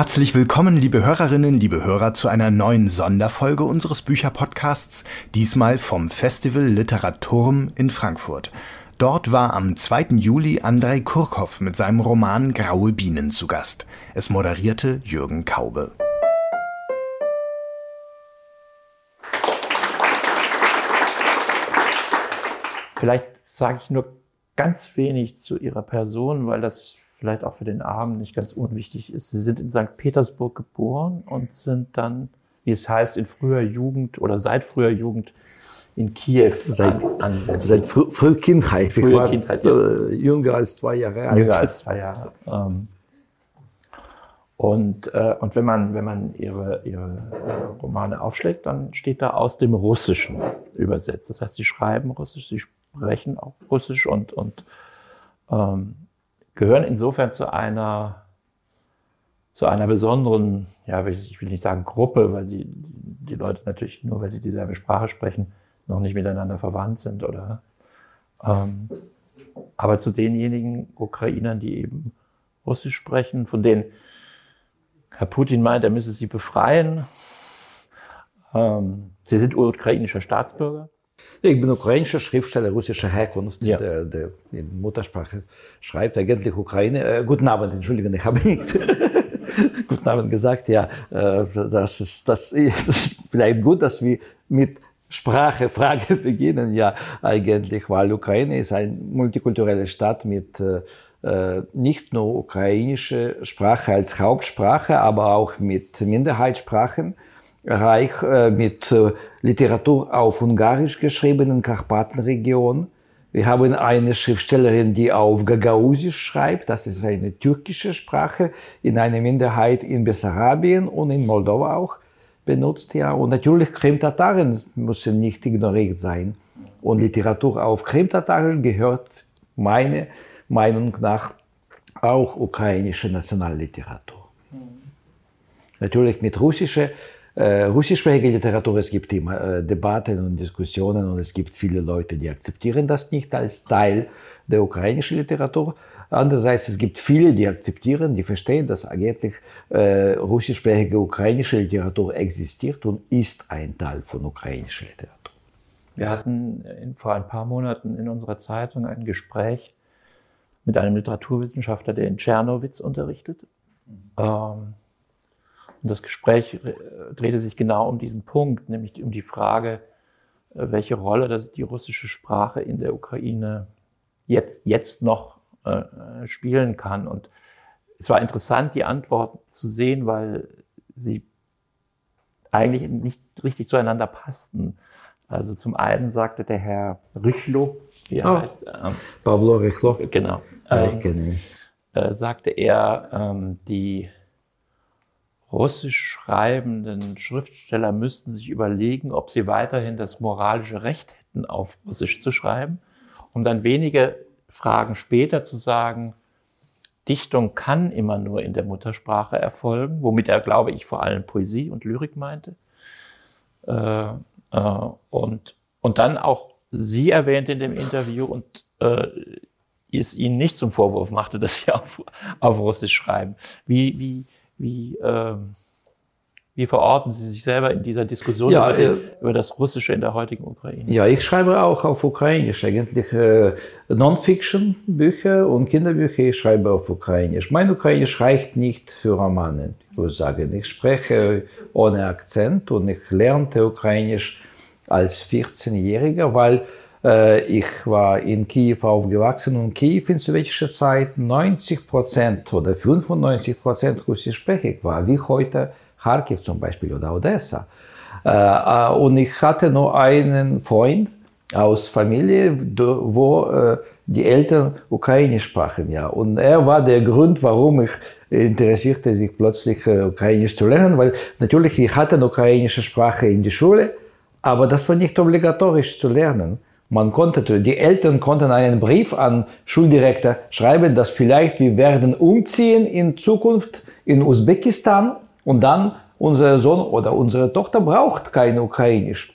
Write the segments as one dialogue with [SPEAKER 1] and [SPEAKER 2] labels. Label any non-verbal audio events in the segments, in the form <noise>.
[SPEAKER 1] Herzlich willkommen, liebe Hörerinnen, liebe Hörer, zu einer neuen Sonderfolge unseres Bücherpodcasts, diesmal vom Festival Literaturm in Frankfurt. Dort war am 2. Juli Andrei Kurkow mit seinem Roman Graue Bienen zu Gast. Es moderierte Jürgen Kaube.
[SPEAKER 2] Vielleicht sage ich nur ganz wenig zu Ihrer Person, weil das vielleicht auch für den Abend nicht ganz unwichtig ist. Sie sind in St. Petersburg geboren und sind dann, wie es heißt, in früher Jugend oder seit früher Jugend in Kiew
[SPEAKER 3] seit, ansässig. Seit frü früher Kindheit.
[SPEAKER 2] Frühe ich war Kindheit, ja.
[SPEAKER 3] Äh, jünger als zwei Jahre
[SPEAKER 2] alt. Jünger als zwei Jahre. Ähm, und, äh, und wenn man, wenn man ihre, ihre Romane aufschlägt, dann steht da aus dem Russischen übersetzt. Das heißt, sie schreiben Russisch, sie sprechen auch Russisch und, und ähm, gehören insofern zu einer, zu einer besonderen, ja, ich will nicht sagen Gruppe, weil sie, die Leute natürlich nur, weil sie dieselbe Sprache sprechen, noch nicht miteinander verwandt sind oder, ähm, aber zu denjenigen Ukrainern, die eben Russisch sprechen, von denen Herr Putin meint, er müsse sie befreien. Ähm, sie sind ukrainischer Staatsbürger.
[SPEAKER 3] Ich bin ukrainischer Schriftsteller russischer Herkunft, ja. der, der in Muttersprache schreibt, eigentlich Ukraine. Äh, guten Abend, Entschuldigung, ich habe nicht <laughs> guten Abend gesagt. Ja, äh, das, ist, das, <laughs> das ist vielleicht gut, dass wir mit Sprache, Frage <laughs> beginnen. Ja, eigentlich, weil Ukraine ist eine multikulturelle Stadt mit äh, äh, nicht nur ukrainische Sprache als Hauptsprache, aber auch mit Minderheitssprachen reich äh, mit äh, Literatur auf Ungarisch geschriebenen Karpatenregion. Wir haben eine Schriftstellerin, die auf Gagausisch schreibt. Das ist eine türkische Sprache in einer Minderheit in Bessarabien und in Moldova auch benutzt. Ja. Und natürlich Krim-Tataren müssen nicht ignoriert sein. Und Literatur auf Krim-Tatarisch gehört meiner Meinung nach auch ukrainische Nationalliteratur. Mhm. Natürlich mit russischer russischsprachige Literatur, es gibt immer äh, Debatten und Diskussionen und es gibt viele Leute, die akzeptieren das nicht als Teil der ukrainischen Literatur. Andererseits, es gibt viele, die akzeptieren, die verstehen, dass eigentlich äh, russischsprachige ukrainische Literatur existiert und ist ein Teil von ukrainischer Literatur.
[SPEAKER 2] Wir hatten in, vor ein paar Monaten in unserer Zeitung ein Gespräch mit einem Literaturwissenschaftler, der in Tschernowitz unterrichtet. Mhm. Ähm, und das Gespräch äh, drehte sich genau um diesen Punkt, nämlich um die Frage, äh, welche Rolle das die russische Sprache in der Ukraine jetzt, jetzt noch äh, spielen kann. Und es war interessant, die Antworten zu sehen, weil sie eigentlich nicht richtig zueinander passten. Also zum einen sagte der Herr Rychlo, wie er oh, heißt. Ähm,
[SPEAKER 3] Pablo Rychlo.
[SPEAKER 2] Genau. Ähm, äh, sagte er, ähm, die russisch schreibenden Schriftsteller müssten sich überlegen, ob sie weiterhin das moralische Recht hätten, auf Russisch zu schreiben, um dann wenige Fragen später zu sagen, Dichtung kann immer nur in der Muttersprache erfolgen, womit er, glaube ich, vor allem Poesie und Lyrik meinte. Äh, äh, und, und dann auch sie erwähnt in dem Interview und äh, es ihnen nicht zum Vorwurf machte, dass sie auf, auf Russisch schreiben. Wie, wie, wie, äh, wie verorten Sie sich selber in dieser Diskussion ja, über, äh, über, das Russische in der heutigen Ukraine?
[SPEAKER 3] Ja, ich schreibe auch auf Ukrainisch eigentlich äh, Non-Fiction-Bücher und Kinderbücher. Ich schreibe auf Ukrainisch. Mein Ukrainisch reicht nicht für Romane, ich würde sagen. Ich spreche ohne Akzent und ich lernte Ukrainisch als 14-Jähriger, weil ich war in Kiew aufgewachsen und Kiew in sowjetischer Zeit 90 Prozent oder 95 Prozent russischsprachig war, wie heute Kharkiv zum Beispiel oder Odessa. Äh, äh, und ich hatte nur einen Freund aus Familie, wo die Eltern Ukrainisch sprachen, ja. Und er war der Grund, warum ich interessierte sich plötzlich Ukrainisch zu lernen, weil natürlich ich hatte eine ukrainische Sprache in der Schule, aber das war nicht obligatorisch zu lernen. Man konnte, die Eltern konnten einen Brief an Schuldirektor schreiben, dass vielleicht wir werden umziehen in Zukunft in Usbekistan und dann unser Sohn oder unsere Tochter braucht kein Ukrainisch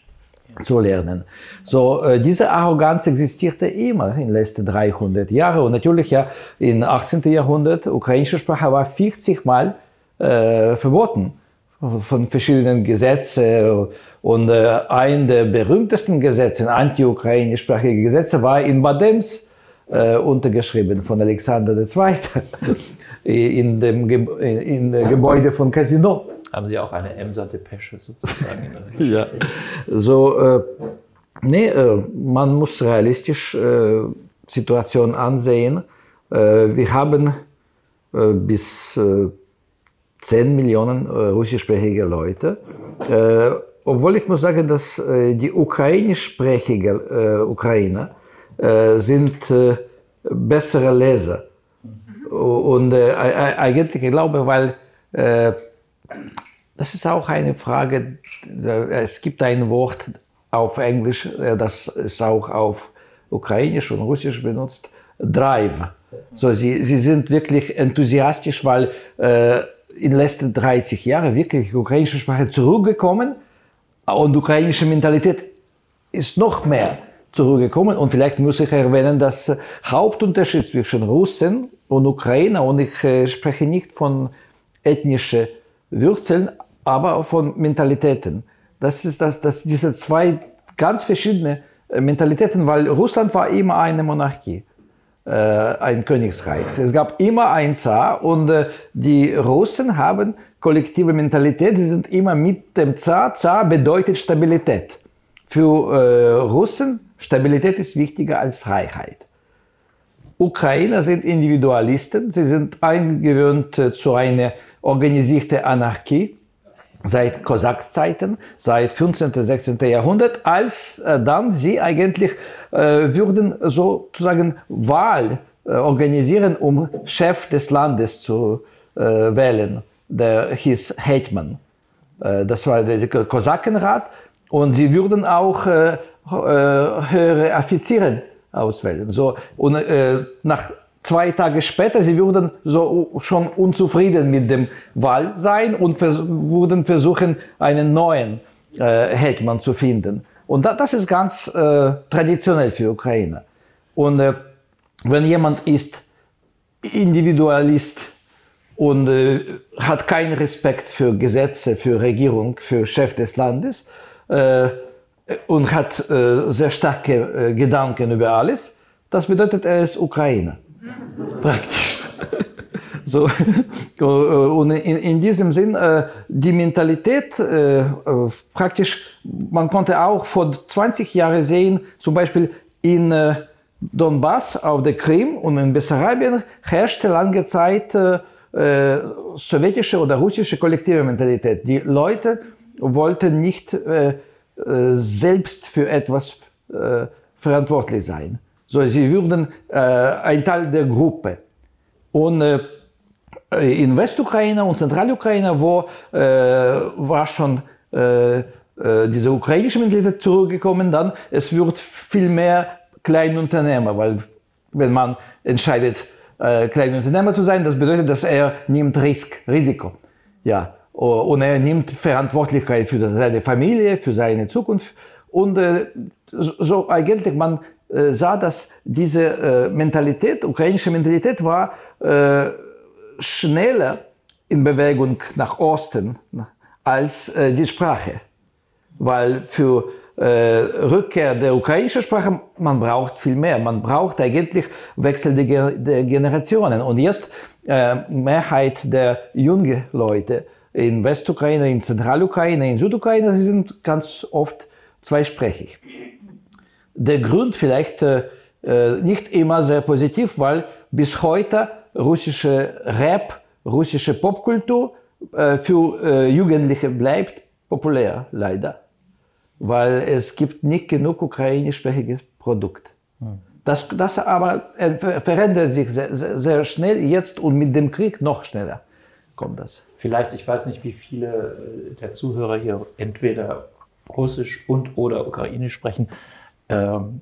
[SPEAKER 3] zu lernen. So, äh, diese Arroganz existierte immer in den letzten 300 Jahren. Und natürlich ja im 18. Jahrhundert, ukrainische Sprache war 40 Mal äh, verboten von verschiedenen Gesetzen. Und äh, ein der berühmtesten Gesetze, anti-ukrainischsprachige Gesetze, war in Badems äh, untergeschrieben von Alexander II. <laughs> in dem Ge in dem Gebäude von Casino.
[SPEAKER 2] Haben Sie auch eine Emser-Depesche sozusagen? <laughs>
[SPEAKER 3] ja, so, äh, nee, äh, man muss realistisch äh, Situation ansehen. Äh, wir haben bis 10 Millionen russischsprachige Leute. obwohl ich muss sagen, dass die ukrainischsprachigen Ukrainer sind bessere Leser. Und eigentlich, ich glaube, weil das ist auch eine Frage, es gibt ein Wort auf Englisch, das ist auch auf Ukrainisch und Russisch benutzt, Drive. So, sie, sie sind wirklich enthusiastisch, weil äh, in den letzten 30 Jahren wirklich die ukrainische Sprache zurückgekommen und ukrainische Mentalität ist noch mehr zurückgekommen. Und vielleicht muss ich erwähnen, dass Hauptunterschied zwischen Russen und Ukrainer, und ich äh, spreche nicht von ethnischen Wurzeln, aber von Mentalitäten. Das ist das, das, diese zwei ganz verschiedene äh, Mentalitäten, weil Russland war immer eine Monarchie, äh, ein Königsreich. Es gab immer einen Zar und äh, die Russen haben kollektive Mentalität, sie sind immer mit dem Zar. Zar bedeutet Stabilität. Für äh, Russen Stabilität ist wichtiger als Freiheit. Ukrainer sind Individualisten, sie sind eingewöhnt äh, zu einer organisierten Anarchie seit Kosakzeiten, seit 15. 16. Jahrhundert, als äh, dann sie eigentlich äh, würden sozusagen Wahl äh, organisieren, um Chef des Landes zu äh, wählen. Der hieß Hetman. Äh, das war der Kosakenrat. Und sie würden auch äh, höhere Offiziere auswählen. So, und nach zwei Tage später, sie würden so schon unzufrieden mit dem Wahl sein und vers würden versuchen, einen neuen äh, Hetman zu finden. Und da, das ist ganz äh, traditionell für Ukraine. Und äh, wenn jemand ist Individualist und äh, hat keinen Respekt für Gesetze, für Regierung, für Chef des Landes äh, und hat äh, sehr starke Gedanken über alles, das bedeutet, er ist Ukrainer praktisch. So, <laughs> und in, in diesem Sinn, äh, die Mentalität äh, äh, praktisch, man konnte auch vor 20 Jahren sehen, zum Beispiel in Donbass auf der Krim und in Bessarabien herrschte lange Zeit sowjetische oder russische kollektive Mentalität. Die Leute wollten nicht selbst für etwas verantwortlich sein. So, sie würden äh, ein Teil der Gruppe. Und äh, in Westukraine und Zentralukraine, wo äh, war schon äh, äh, diese ukrainische Mentalität zurückgekommen, dann es wird viel mehr Kleinunternehmer, weil wenn man entscheidet, äh, Kleinunternehmer zu sein, das bedeutet, dass er nimmt Risk, Risiko. Ja, und er nimmt Verantwortlichkeit für seine Familie, für seine Zukunft. Und so eigentlich man sah, dass diese äh, Mentalität, ukrainische Mentalität war äh, schneller in Bewegung nach Osten als die Sprache. Weil für Rückkehr der ukrainischen Sprache, man braucht viel mehr. Man braucht eigentlich Wechsel der, Generationen. Und jetzt Mehrheit der jungen Leute in Westukraine, in Zentralukraine, in Südukraine, sie sind ganz oft zweisprachig der Grund vielleicht äh, äh, nicht immer sehr positiv, weil bis heute russische Rap, russische Popkultur äh, für äh, Jugendliche bleibt populär, leider. Weil es gibt nicht genug ukrainischsprachiges Produkt. Hm. Das, das aber verändert sich sehr, sehr, sehr schnell jetzt und mit dem Krieg noch schneller kommt das.
[SPEAKER 2] Vielleicht, ich weiß nicht, wie viele der Zuhörer hier entweder Russisch und oder Ukrainisch sprechen. Ähm,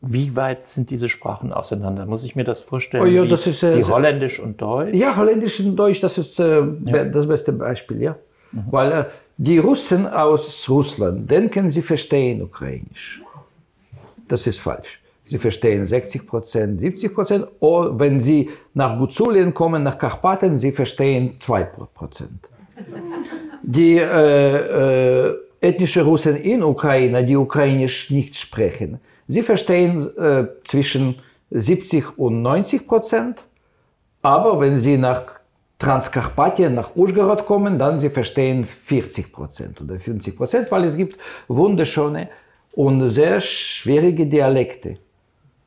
[SPEAKER 2] wie weit sind diese Sprachen auseinander? Muss ich mir das vorstellen? Oh ja, das ist, äh, wie Holländisch und Deutsch?
[SPEAKER 3] Ja, Holländisch und Deutsch, das ist äh, ja. das beste Beispiel, ja. Mhm. Weil äh, die Russen aus Russland denken, sie verstehen Ukrainisch. Das ist falsch. Sie verstehen 60 Prozent, 70 Prozent. Oder wenn Sie nach Guzulien kommen, nach Karpaten, Sie verstehen 2 Prozent. Die äh, äh, ethnische Russen in Ukraine, die ukrainisch nicht sprechen, sie verstehen äh, zwischen 70 und 90 Prozent. Aber wenn sie nach Transkarpatien, nach Uschgorod kommen, dann sie verstehen 40 Prozent oder 50 Prozent, weil es gibt wunderschöne und sehr schwierige Dialekte.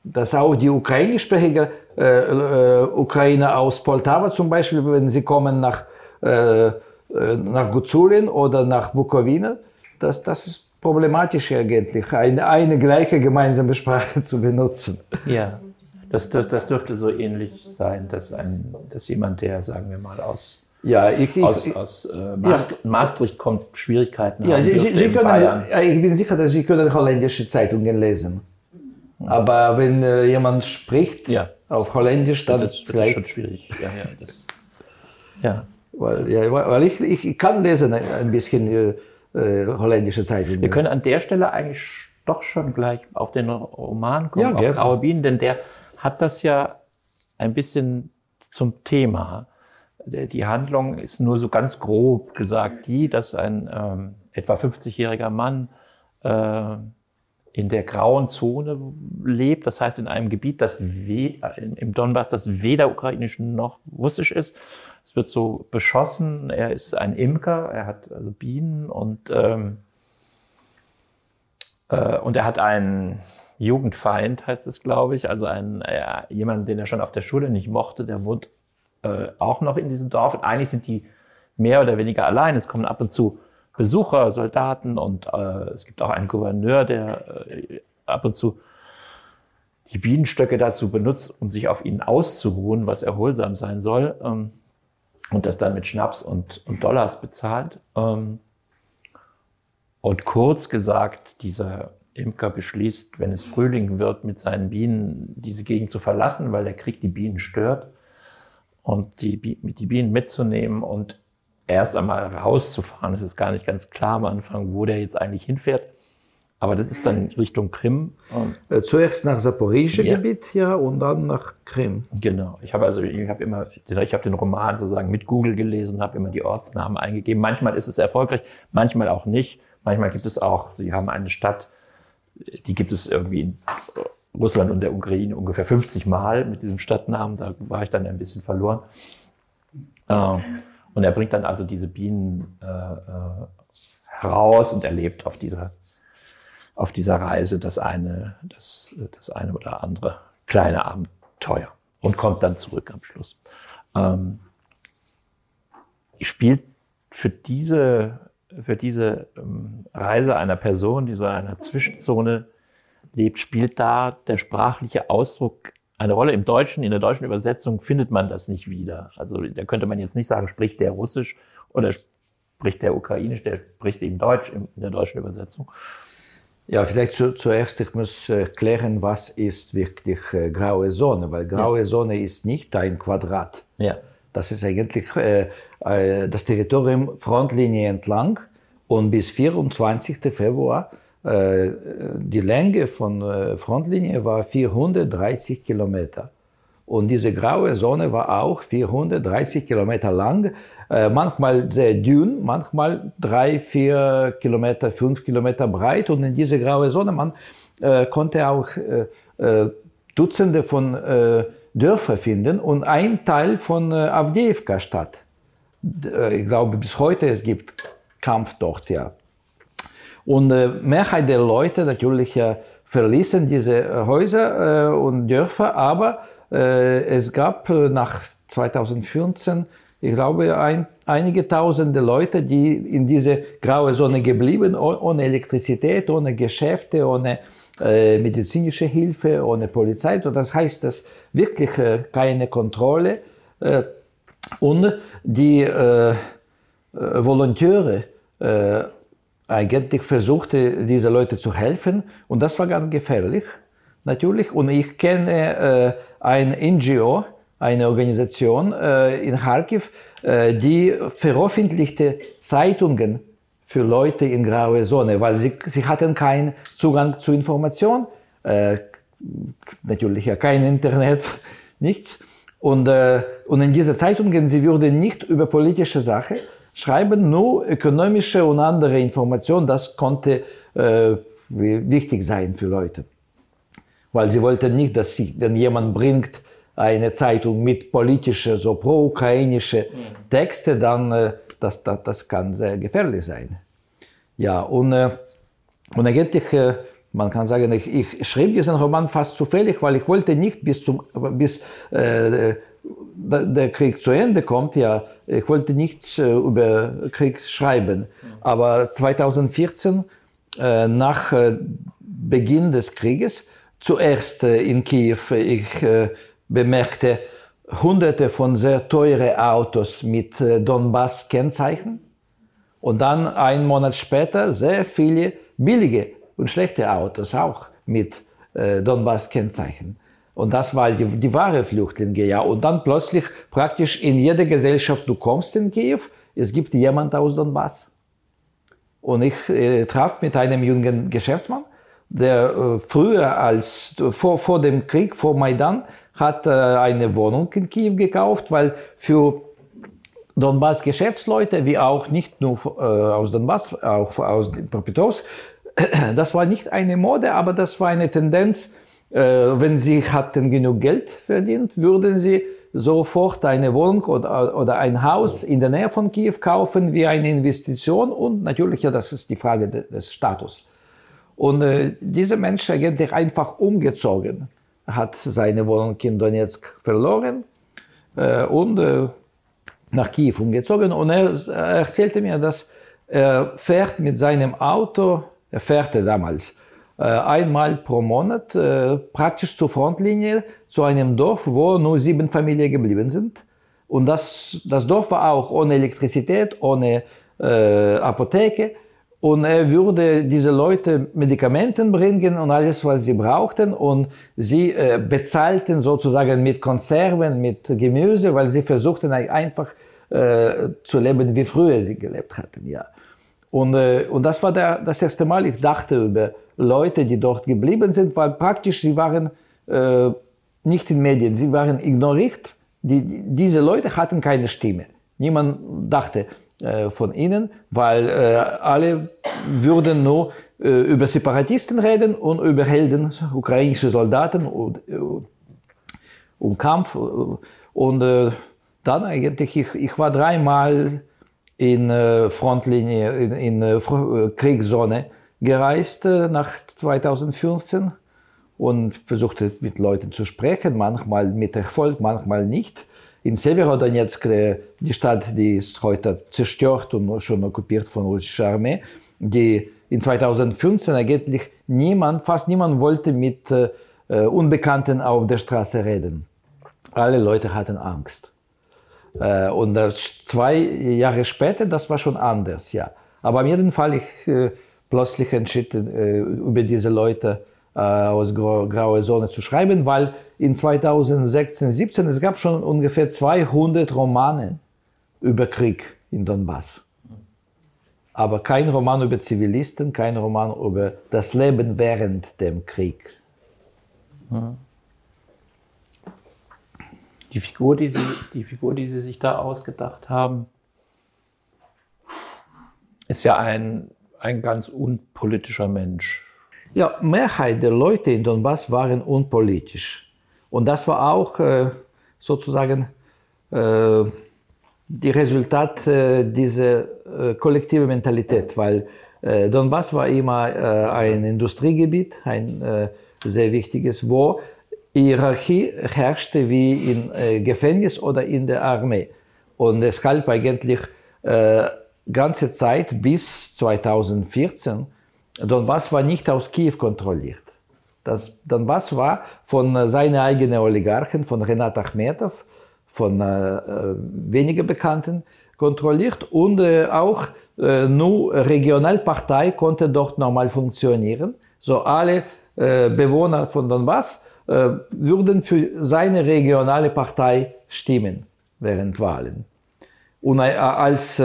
[SPEAKER 3] Dass auch die ukrainischsprachige äh, äh, Ukrainer aus Poltava zum Beispiel, wenn sie kommen nach, äh, äh nach Guzulin oder nach Bukowina, das, das ist problematisch eigentlich, eine, eine gleiche gemeinsame Sprache zu benutzen.
[SPEAKER 2] Ja. <laughs> Das, das, das, dürfte so ähnlich sein, dass, ein, dass jemand, der, sagen wir mal, aus,
[SPEAKER 3] ja, ich, ich,
[SPEAKER 2] aus, aus äh, Maastricht, ja. Maastricht kommt, Schwierigkeiten
[SPEAKER 3] ja, haben Sie, Sie können, Bayern. Ich bin sicher, dass Sie können holländische Zeitungen lesen. Hm. Aber wenn äh, jemand spricht ja. auf Holländisch, dann
[SPEAKER 2] das, das ist schon schwierig. Ja, ja, das,
[SPEAKER 3] ja. Weil, ja, weil ich, ich kann lesen ein bisschen äh, holländische Zeitungen.
[SPEAKER 2] Wir können an der Stelle eigentlich doch schon gleich auf den Roman kommen, ja, auf Graue Bienen, denn der hat das ja ein bisschen zum Thema. Die Handlung ist nur so ganz grob gesagt die, dass ein ähm, etwa 50-jähriger Mann äh, in der grauen Zone lebt, das heißt in einem Gebiet, das im Donbass, das weder ukrainisch noch russisch ist. Es wird so beschossen. Er ist ein Imker, er hat also Bienen und ähm, äh, und er hat einen Jugendfeind heißt es, glaube ich. Also ein, ja, jemand, den er schon auf der Schule nicht mochte, der wohnt äh, auch noch in diesem Dorf. Und eigentlich sind die mehr oder weniger allein. Es kommen ab und zu Besucher, Soldaten und äh, es gibt auch einen Gouverneur, der äh, ab und zu die Bienenstöcke dazu benutzt, um sich auf ihnen auszuruhen, was erholsam sein soll. Ähm, und das dann mit Schnaps und, und Dollars bezahlt. Ähm, und kurz gesagt, dieser Imker beschließt, wenn es Frühling wird, mit seinen Bienen diese Gegend zu verlassen, weil der Krieg die Bienen stört und die, die Bienen mitzunehmen und erst einmal rauszufahren. Es ist gar nicht ganz klar am Anfang, wo der jetzt eigentlich hinfährt. Aber das ist dann Richtung Krim.
[SPEAKER 3] Äh, zuerst nach Saporische ja. Gebiet, ja, und dann nach Krim.
[SPEAKER 2] Genau. Ich habe also, ich habe immer, ich habe den Roman sozusagen mit Google gelesen, habe immer die Ortsnamen eingegeben. Manchmal ist es erfolgreich, manchmal auch nicht. Manchmal gibt es auch, Sie haben eine Stadt, die gibt es irgendwie in Russland und der Ukraine ungefähr 50 Mal mit diesem Stadtnamen. Da war ich dann ein bisschen verloren. Ähm, und er bringt dann also diese Bienen äh, äh, heraus und erlebt auf dieser, auf dieser Reise das eine, das, das eine oder andere kleine Abenteuer und kommt dann zurück am Schluss. Ähm, spielt für diese für diese ähm, Reise einer Person, die so in einer Zwischenzone lebt, spielt da der sprachliche Ausdruck eine Rolle. Im Deutschen, in der deutschen Übersetzung findet man das nicht wieder. Also da könnte man jetzt nicht sagen, spricht der Russisch oder spricht der Ukrainisch, der spricht eben Deutsch in der deutschen Übersetzung.
[SPEAKER 3] Ja, vielleicht zu, zuerst, ich muss erklären, was ist wirklich äh, graue Zone, weil graue ja. Zone ist nicht ein Quadrat. Ja. Das ist eigentlich äh, äh, das Territorium Frontlinie entlang und bis 24. Februar äh, die Länge von äh, Frontlinie war 430 Kilometer. Und diese graue Zone war auch 430 Kilometer lang, äh, manchmal sehr dünn, manchmal drei, vier Kilometer, fünf Kilometer breit. Und in diese graue Zone, man äh, konnte auch äh, Dutzende von Dörfer finden und ein Teil von äh, Avdiivka-Stadt. Äh, ich glaube, bis heute es gibt Kampf dort, ja. Und äh, Mehrheit der Leute natürlich äh, verließen diese äh, Häuser äh, und Dörfer, aber äh, es gab äh, nach 2014, ich glaube, ein, einige tausende Leute, die in diese graue Zone geblieben, ohne Elektrizität, ohne Geschäfte, ohne medizinische Hilfe, ohne Polizei. Und das heißt, dass wirklich keine Kontrolle und die Volontäre eigentlich versuchte, diese Leute zu helfen. Und das war ganz gefährlich, natürlich. Und ich kenne ein NGO, eine Organisation in Kharkiv, die veröffentlichte Zeitungen für Leute in graue Zone, weil sie, sie hatten keinen Zugang zu Informationen, äh, natürlich ja kein Internet, <laughs> nichts. Und, äh, und in diese Zeitungen, sie würden nicht über politische Sachen schreiben, nur ökonomische und andere Informationen. Das konnte äh, wichtig sein für Leute. Weil sie wollten nicht, dass sie, wenn jemand bringt eine Zeitung mit politischen, so pro-ukrainische mhm. Texte, dann äh, das, das, das kann sehr gefährlich sein. Ja, und, äh, und eigentlich, äh, man kann sagen, ich, ich schrieb diesen Roman fast zufällig, weil ich wollte nicht bis zum, bis äh, der Krieg zu Ende kommt, ja, ich wollte nichts äh, über Krieg schreiben. Aber 2014, äh, nach äh, Beginn des Krieges, zuerst in Kiew, ich bemerkte hunderte von sehr teuren Autos mit Donbass-Kennzeichen und dann einen Monat später sehr viele billige und schlechte Autos auch mit Donbass-Kennzeichen. Und das war die, die wahre Flüchtlinge, ja. Und dann plötzlich praktisch in jeder Gesellschaft, du kommst in Kiew, es gibt jemand aus Donbass. Und ich äh, traf mit einem jungen Geschäftsmann, der äh, früher als, vor, vor dem Krieg, vor Maidan, hat äh, eine Wohnung in Kiew gekauft, weil für Donbass Geschäftsleute, wie auch nicht nur äh, aus Donbass, auch aus Propetowsk, <clears throat> das war nicht eine Mode, aber das war eine Tendenz, wenn Sie hatten genug Geld verdient, würden Sie sofort eine Wohnung oder, oder ein Haus in der Nähe von Kiew kaufen wie eine Investition und natürlich, ja, das ist die Frage des Status. Und äh, dieser Mensch eigentlich einfach umgezogen, hat seine Wohnung in Donetsk verloren äh, und äh, nach Kiew umgezogen und er, er erzählte mir, dass er fährt mit seinem Auto, er fährte damals äh, einmal pro Monat äh, praktisch zur Frontlinie zu einem Dorf, wo nur sieben Familien geblieben sind. Und das, das Dorf war auch ohne Elektrizität, ohne äh, Apotheke. Und er würde diese Leute Medikamenten bringen und alles, was sie brauchten. Und sie äh, bezahlten sozusagen mit Konserven, mit Gemüse, weil sie versuchten einfach äh, zu leben, wie früher sie gelebt hatten. Ja. Und, äh, und das war der, das erste Mal, ich dachte über Leute, die dort geblieben sind, weil praktisch sie waren äh, nicht in Medien, sie waren ignoriert. Die, diese Leute hatten keine Stimme. Niemand dachte äh, von ihnen, weil äh, alle würden nur äh, über Separatisten reden und über Helden, ukrainische Soldaten und, äh, und Kampf. Und äh, dann eigentlich, ich, ich war dreimal in Frontlinie, in, in Kriegszone gereist äh, nach 2015 und versuchte mit Leuten zu sprechen, manchmal mit Erfolg, manchmal nicht. In Severodonetsk, äh, die Stadt, die ist heute zerstört und schon okkupiert von russischer Armee, die in 2015 eigentlich niemand, fast niemand wollte mit äh, Unbekannten auf der Straße reden. Alle Leute hatten Angst. Und zwei Jahre später, das war schon anders, ja. Aber auf jeden Fall, ich plötzlich entschieden, äh, über diese Leute äh, aus Graue Zone zu schreiben, weil in 2016, 17 es gab schon ungefähr 200 Romane über Krieg in Donbass. Aber kein Roman über Zivilisten, kein Roman über das Leben während dem Krieg.
[SPEAKER 2] Die Figur, die Sie, die Figur, die Sie sich da ausgedacht haben, ist ja ein ein ganz unpolitischer Mensch.
[SPEAKER 3] Ja, Mehrheit der Leute in Donbass waren unpolitisch. Und das war auch äh, sozusagen äh, die Resultat äh, dieser äh, kollektiven Mentalität, weil Donbass war immer ein Industriegebiet, ein sehr wichtiges, wo Hierarchie herrschte wie in Gefängnis oder in der Armee. Und deshalb eigentlich ganze Zeit bis 2014, Donbass war nicht aus Kiew kontrolliert. Das Donbass war von äh, seinen eigenen Oligarchen, von Renat Achmetov, von äh, äh, weniger Bekannten kontrolliert und äh, auch äh, nur Regionalpartei konnte dort normal funktionieren. So alle äh, Bewohner von Donbass äh, würden für seine regionale Partei stimmen während Wahlen. Und als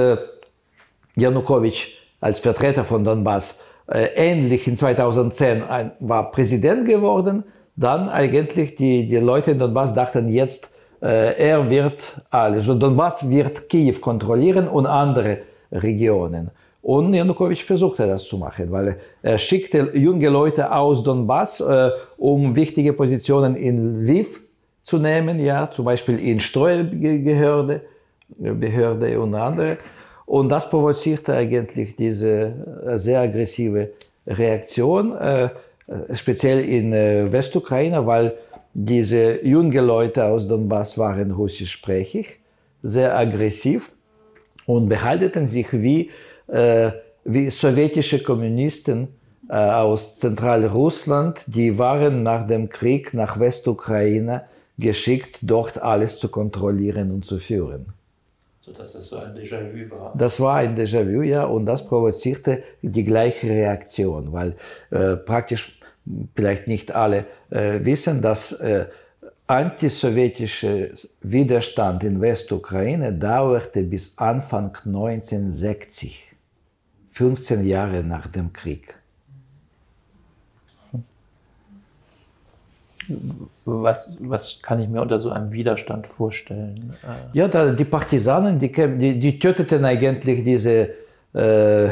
[SPEAKER 3] Janukowitsch als Vertreter von Donbass äh, ähnlich in 2010 ein, war Präsident geworden, dann eigentlich die, die Leute in Donbass dachten jetzt, äh, er wird alles, also Donbass wird Kiew kontrollieren und andere Regionen. Und Janukowitsch versuchte das zu machen, weil er schickte junge Leute aus Donbass, äh, um wichtige Positionen in Lviv zu nehmen, ja, zum Beispiel in Steuerbehörde Behörde und andere. Und das provozierte eigentlich diese äh, sehr aggressive Reaktion, äh, speziell in äh, Westukraine, weil diese jungen Leute aus Donbass waren russischsprachig, sehr aggressiv und behalten sich wie, wie sowjetische Kommunisten aus Zentralrussland, die waren nach dem Krieg nach Westukraine geschickt, dort alles zu kontrollieren und zu führen.
[SPEAKER 2] So dass das so ein Déjà-vu war.
[SPEAKER 3] Das war ein Déjà-vu, ja, und das provozierte die gleiche Reaktion, weil äh, praktisch vielleicht nicht alle äh, wissen, dass äh, antisowjetischer Widerstand in Westukraine dauerte bis Anfang 1960, 15 Jahre nach dem Krieg.
[SPEAKER 2] Was, was kann ich mir unter so einem Widerstand vorstellen?
[SPEAKER 3] Äh, ja, da, die Partisanen, die, die, die töteten eigentlich diese äh,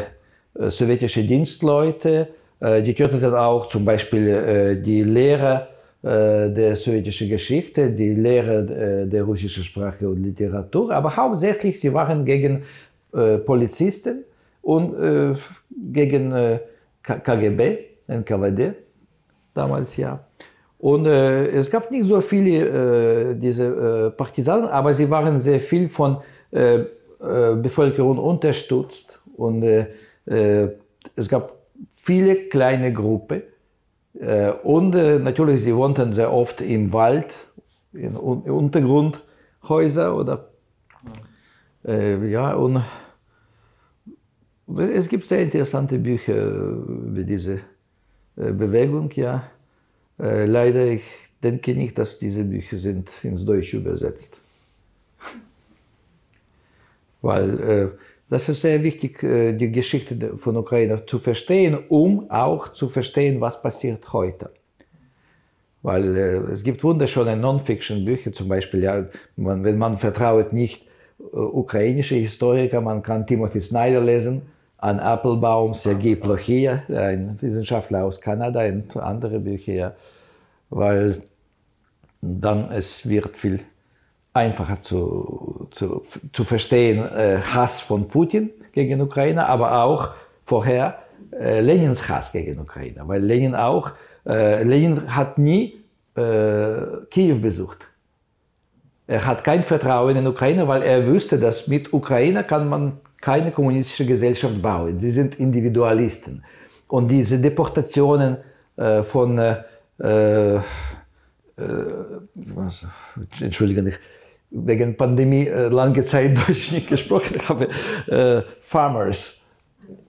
[SPEAKER 3] sowjetische Dienstleute, äh, die töteten auch zum Beispiel äh, die Lehrer äh, der sowjetischen Geschichte, die Lehrer der russischen Sprache und Literatur, aber hauptsächlich sie waren gegen Polizisten und gegen KGB, NKWD damals ja. Und äh, es gab nicht so viele äh, diese äh, Partisanen, aber sie waren sehr viel von Bevölkerung unterstützt und es gab viele kleine Gruppen. Äh, und äh, natürlich, sie wohnten sehr oft im Wald, in Untergrundhäuser oder äh, ja, und es gibt sehr interessante Bücher über diese Bewegung, ja. Leider, ich denke nicht, dass diese Bücher sind ins Deutsche übersetzt. Weil das ist sehr wichtig, äh, die Geschichte von Ukraine zu verstehen, um auch zu verstehen, was passiert heute. Weil äh, es gibt wunderschöne Non-Fiction-Bücher, zum Beispiel, ja, man, wenn man vertraut nicht äh, ukrainische Historiker, man kann Timothy Snyder lesen, an Applebaum, Sergei Plochia, ein Wissenschaftler aus Kanada, und andere Bücher, weil dann es wird viel einfacher zu, zu, zu verstehen äh, Hass von Putin gegen Ukraine, aber auch vorher äh, Lenins Hass gegen Ukraine, weil Lenin auch, äh, Lenin hat nie äh, Kiew besucht. Er hat kein Vertrauen in Ukraine, weil er wüsste, dass mit Ukraine kann man keine kommunistische Gesellschaft bauen. Sie sind Individualisten. Und diese Deportationen äh, von, äh, äh was, Entschuldigung, wegen Pandemie äh, lange Zeit <laughs> Deutsch nicht gesprochen habe, äh, Farmers.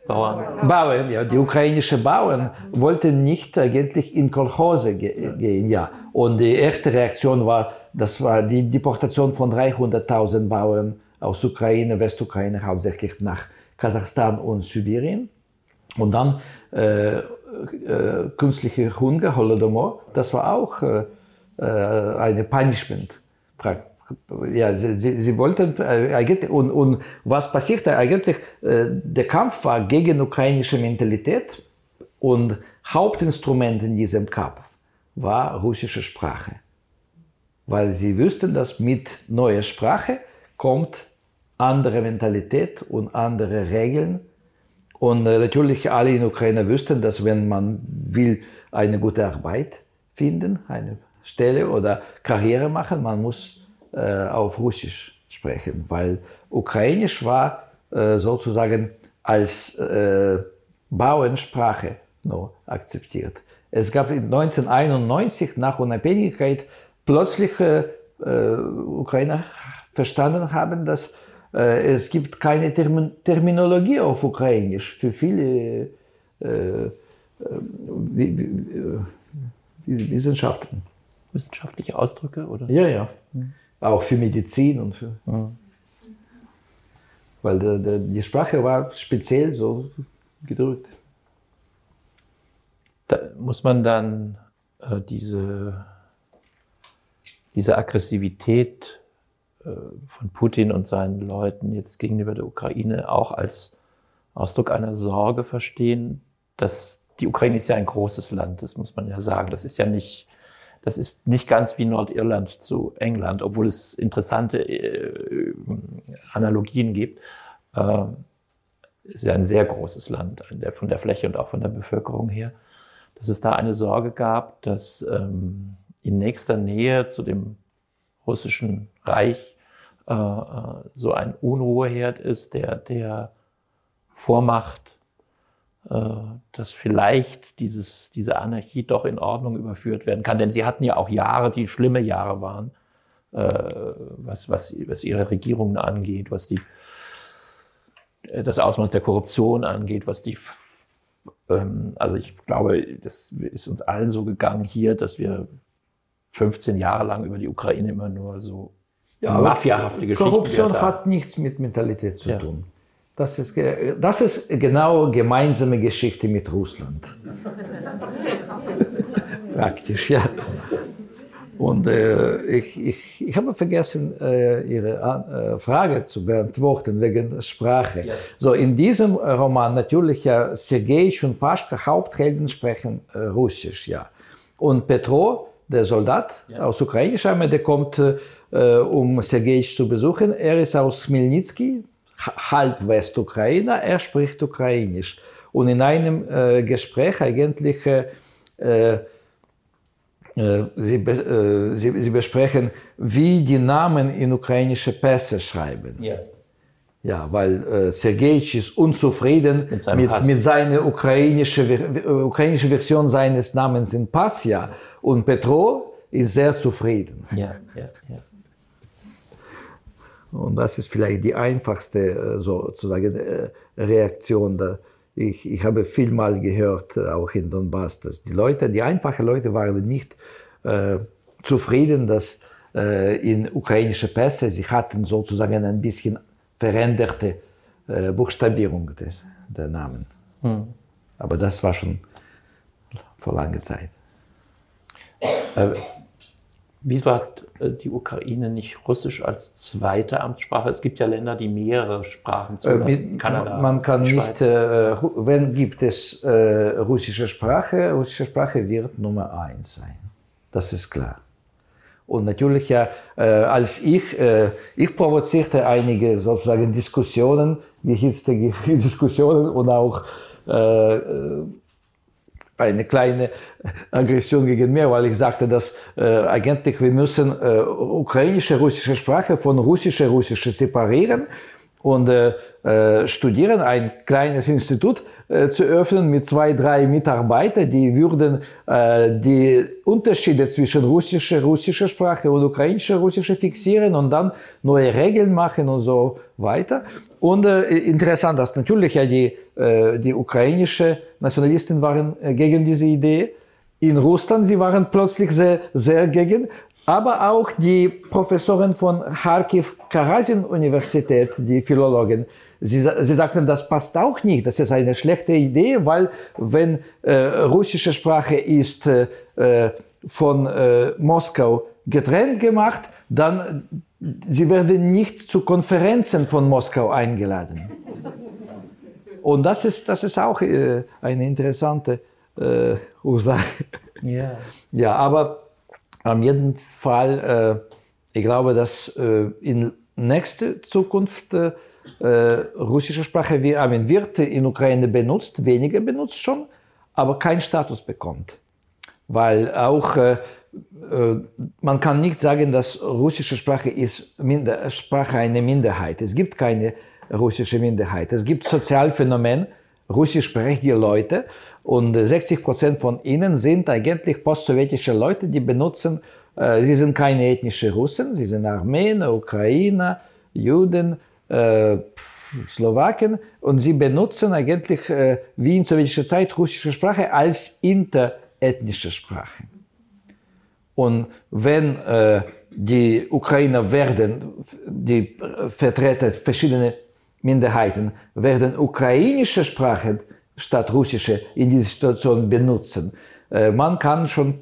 [SPEAKER 3] Bauern. Bauern, ja, die ukrainischen Bauern wollten nicht eigentlich in Kolchose ge gehen, ja. Und die erste Reaktion war, das war die Deportation von 300.000 Bauern aus Ukraine, Westukraine, hauptsächlich nach Kasachstan und Sibirien. Und dann äh, äh, künstliche Hunger, Holodomor, das war auch äh, äh eine Punishment ja, sie, sie, sie wollten äh, eigentlich, und, und was passierte eigentlich, äh, der Kampf war gegen ukrainische Mentalität und Hauptinstrument in diesem Kampf war russische Sprache. Weil sie wussten, dass mit neuer Sprache kommt andere Mentalität und andere Regeln. Und äh, natürlich alle in Ukraine wussten, dass wenn man will eine gute Arbeit finden, eine Stelle oder Karriere machen, man muss äh, auf Russisch sprechen, weil Ukrainisch war äh, sozusagen als äh, Bauernsprache nur akzeptiert. Es gab 1991 nach Unabhängigkeit plötzlich äh, Ukrainer verstanden haben, dass äh, es gibt keine Termin Terminologie auf Ukrainisch für viele äh, Wissenschaften.
[SPEAKER 2] Wissenschaftliche Ausdrücke, oder?
[SPEAKER 3] Ja, ja. Hm. Auch für Medizin und für. Mhm. Weil der, der, die Sprache war speziell so gedrückt.
[SPEAKER 2] Da muss man dann äh, diese, diese Aggressivität äh, von Putin und seinen Leuten jetzt gegenüber der Ukraine auch als Ausdruck einer Sorge verstehen, dass die Ukraine ist ja ein großes Land, das muss man ja sagen. Das ist ja nicht, das ist nicht ganz wie Nordirland zu England, obwohl es interessante äh, Analogien gibt. Äh, ist ja ein sehr großes Land von der Fläche und auch von der Bevölkerung her, dass es da eine Sorge gab, dass ähm, in nächster Nähe zu dem russischen Reich äh, so ein Unruheherd ist, der, der vormacht, äh, dass vielleicht dieses, diese Anarchie doch in Ordnung überführt werden kann. Denn sie hatten ja auch Jahre, die schlimme Jahre waren, äh, was, was, was ihre Regierungen angeht, was die, äh, das Ausmaß der Korruption angeht, was die ähm, also ich glaube, das ist uns allen so gegangen hier, dass wir 15 Jahre lang über die Ukraine immer nur so ja, mafiahafte Geschichten
[SPEAKER 3] Korruption hat nichts mit Mentalität zu ja. tun. Das ist, das ist genau gemeinsame Geschichte mit Russland. <laughs> Praktisch, ja. Und äh, ich, ich, ich habe vergessen, äh, Ihre äh, Frage zu beantworten wegen Sprache. Ja. So, in diesem Roman natürlich ja Sergei und Paschka, Haupthelden, sprechen äh, Russisch, ja. Und Petro, der Soldat ja. aus Ukraine, scheinbar, der kommt, äh, um Sergei zu besuchen. Er ist aus Chmelnytsky, halb Westukrainer, er spricht Ukrainisch. Und in einem äh, Gespräch eigentlich, äh, äh, sie, äh, sie, sie, besprechen, wie die Namen in ukrainische Pässe schreiben. Ja. Ja, weil äh, Sergej ist unzufrieden mit, mit, mit seiner ukrainischen ukrainische Version seines Namens in Pass, ja. Und Petro ist sehr zufrieden. Ja, ja, ja. Und das ist vielleicht die einfachste äh, sozusagen äh, Reaktion. Da. Ich, ich habe viel mal gehört, äh, auch in Donbass, dass die Leute, die einfachen Leute waren nicht äh, zufrieden, dass äh, in ukrainische Pässe, sie hatten sozusagen ein bisschen veränderte äh, Buchstabierung des, der Namen. Hm. Aber das war schon vor langer Zeit.
[SPEAKER 2] Hat äh, die Ukraine nicht Russisch als zweite Amtssprache? Es gibt ja Länder, die mehrere Sprachen
[SPEAKER 3] zulassen. Äh, Kanada, Man kann Schweiz. nicht, äh, wenn gibt es äh, russische Sprache, russische Sprache wird Nummer eins sein. Das ist klar. Und natürlich ja, äh, als ich, äh, ich provozierte einige sozusagen Diskussionen, gehitzte <laughs> Diskussionen und auch eine kleine Aggression gegen mir, weil ich sagte, dass äh, eigentlich wir müssen äh, ukrainische, russische Sprache von russische, russische separieren und äh, äh, studieren, ein kleines Institut äh, zu öffnen mit zwei, drei Mitarbeitern, die würden äh, die Unterschiede zwischen russischer, russischer Sprache und ukrainischer, russischer fixieren und dann neue Regeln machen und so weiter. Und äh, interessant, dass natürlich ja die, äh, die ukrainischen Nationalisten waren äh, gegen diese Idee. In Russland, sie waren plötzlich sehr, sehr gegen. Aber auch die Professoren von Kharkiv Karasin Universität, die Philologen, sie, sie sagten, das passt auch nicht. Das ist eine schlechte Idee, weil wenn äh, russische Sprache ist äh, von äh, Moskau getrennt gemacht, dann sie werden nicht zu Konferenzen von Moskau eingeladen. Und das ist, das ist auch äh, eine interessante äh, Ursache. Yeah. <laughs> Ja, aber am jeden Fall, äh, ich glaube, dass äh, in nächster Zukunft äh, russische Sprache wird in Ukraine benutzt, weniger benutzt schon, aber keinen Status bekommt. Weil auch äh, äh, man kann nicht sagen, dass russische Sprache ist Minder, Sprache eine Minderheit. Es gibt keine russische Minderheit. Es gibt Sozialphänomen, russischsprachige Leute und 60 Prozent von ihnen sind eigentlich postsowjetische Leute, die benutzen, äh, sie sind keine ethnischen Russen, sie sind Armenier, Ukrainer, Juden, äh, Slowaken und sie benutzen eigentlich äh, wie in sowjetischer Zeit russische Sprache als interethnische Sprache. Und wenn äh, die Ukrainer werden, die Vertreter verschiedener Minderheiten, werden ukrainische Sprache statt russische in dieser Situation benutzen. Äh, man kann schon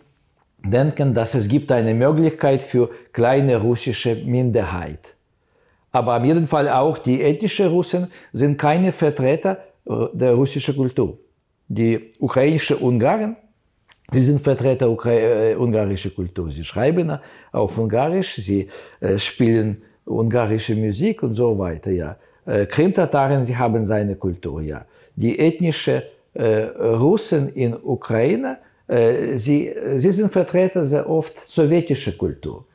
[SPEAKER 3] denken, dass es gibt eine Möglichkeit für kleine russische Minderheit. Aber auf jeden Fall auch die ethnischen Russen sind keine Vertreter äh, der russischen Kultur. Die ukrainischen Ungarn, die sind Vertreter äh, ungarischen Kultur. Sie schreiben auf Ungarisch, sie äh, spielen ungarische Musik und so weiter. Ja. Krimtataren, sie haben seine Kultur. Ja. Die ethnischen Russen in Ukraine, sie, sie sind Vertreter sehr oft sowjetischer Kultur.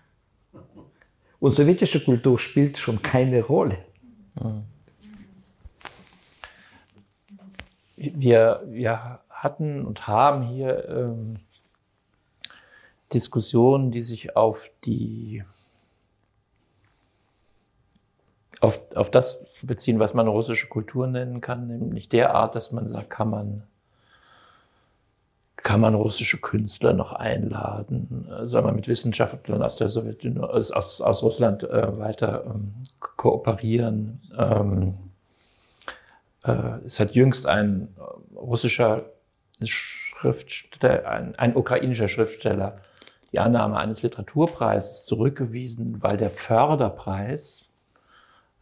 [SPEAKER 3] Und sowjetische Kultur spielt schon keine Rolle.
[SPEAKER 2] Wir, wir hatten und haben hier ähm, Diskussionen, die sich auf die auf, auf das beziehen, was man russische Kultur nennen kann, nämlich der Art, dass man sagt, kann man kann man russische Künstler noch einladen? Soll man mit Wissenschaftlern aus der Sowjetunion, aus, aus, aus Russland äh, weiter ähm, kooperieren? Ähm, äh, es hat jüngst ein russischer Schriftsteller, ein, ein ukrainischer Schriftsteller die Annahme eines Literaturpreises zurückgewiesen, weil der Förderpreis,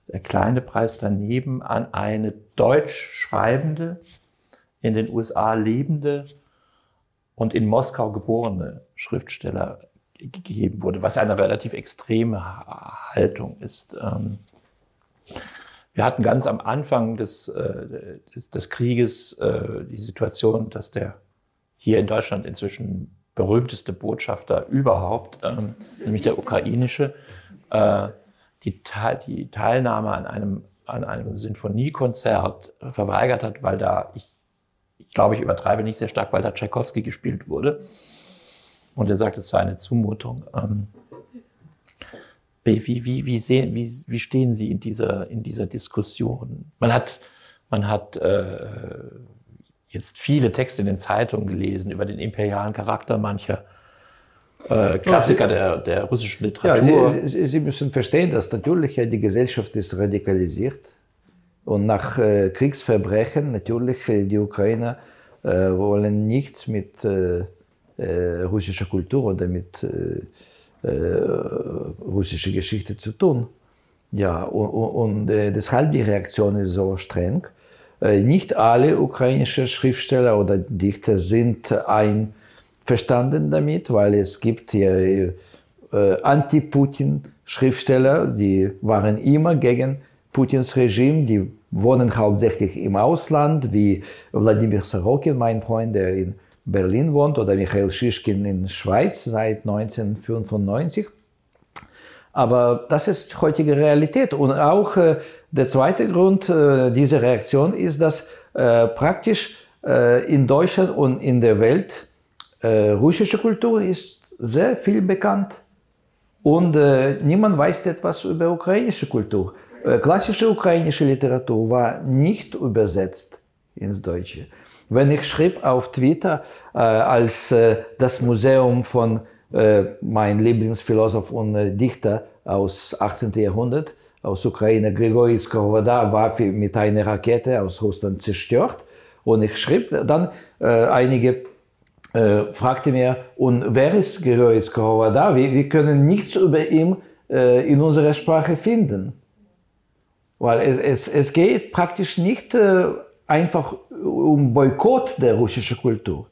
[SPEAKER 2] der kleine Preis daneben, an eine deutsch schreibende, in den USA lebende und in Moskau geborene Schriftsteller gegeben wurde, was eine relativ extreme Haltung ist. Ähm, wir hatten ganz am Anfang des, äh, des, des Krieges äh, die Situation, dass der hier in Deutschland inzwischen berühmteste Botschafter überhaupt, ähm, nämlich der ukrainische, äh, die, die Teilnahme an einem, an einem Sinfoniekonzert verweigert hat, weil da, ich ich glaube, ich übertreibe nicht sehr stark, weil da Tchaikovsky gespielt wurde. Und er sagt, es sei eine Zumutung. Ähm, wie, wie, wie, sehen, wie, wie stehen Sie in dieser, in dieser Diskussion? Man hat, man hat äh, jetzt viele Texte in den Zeitungen gelesen über den imperialen Charakter mancher äh, Klassiker der, der russischen Literatur.
[SPEAKER 3] Ja, Sie, Sie, müssen verstehen, dass natürlich die Gesellschaft ist radikalisiert. Und nach äh, Kriegsverbrechen natürlich, äh, die Ukrainer äh, wollen nichts mit äh, russischer Kultur oder mit äh, russischer Geschichte zu tun. Ja, und, und deshalb die Reaktion ist so streng. Nicht alle ukrainische Schriftsteller oder Dichter sind einverstanden damit, weil es gibt ja Anti-Putin-Schriftsteller, die waren immer gegen Putins Regime, die wohnen hauptsächlich im Ausland, wie Wladimir Sorokin, mein Freund, der in Berlin wohnt, oder Michael Schischkin in Schweiz seit 1995. Aber das ist heutige Realität. Und auch äh, der zweite Grund äh, dieser Reaktion ist, dass äh, praktisch äh, in Deutschland und in der Welt äh, russische Kultur ist sehr viel bekannt. Und äh, niemand weiß etwas über ukrainische Kultur. Klassische ukrainische Literatur war nicht übersetzt ins Deutsche. Wenn ich schrieb auf Twitter, äh, als äh, das Museum von äh, mein Lieblingsphilosoph und äh, Dichter aus 18. Jahrhundert, aus Ukraine, Grigori Skoroda, war mit einer Rakete aus Russland zerstört. Und ich schrieb dann, äh, einige äh, fragte mir, und wer ist Grigori Skoroda? Wir, wir können nichts über ihn in unserer Sprache finden. Weil es, es, es geht praktisch nicht einfach um Boykott der russischen Kultur.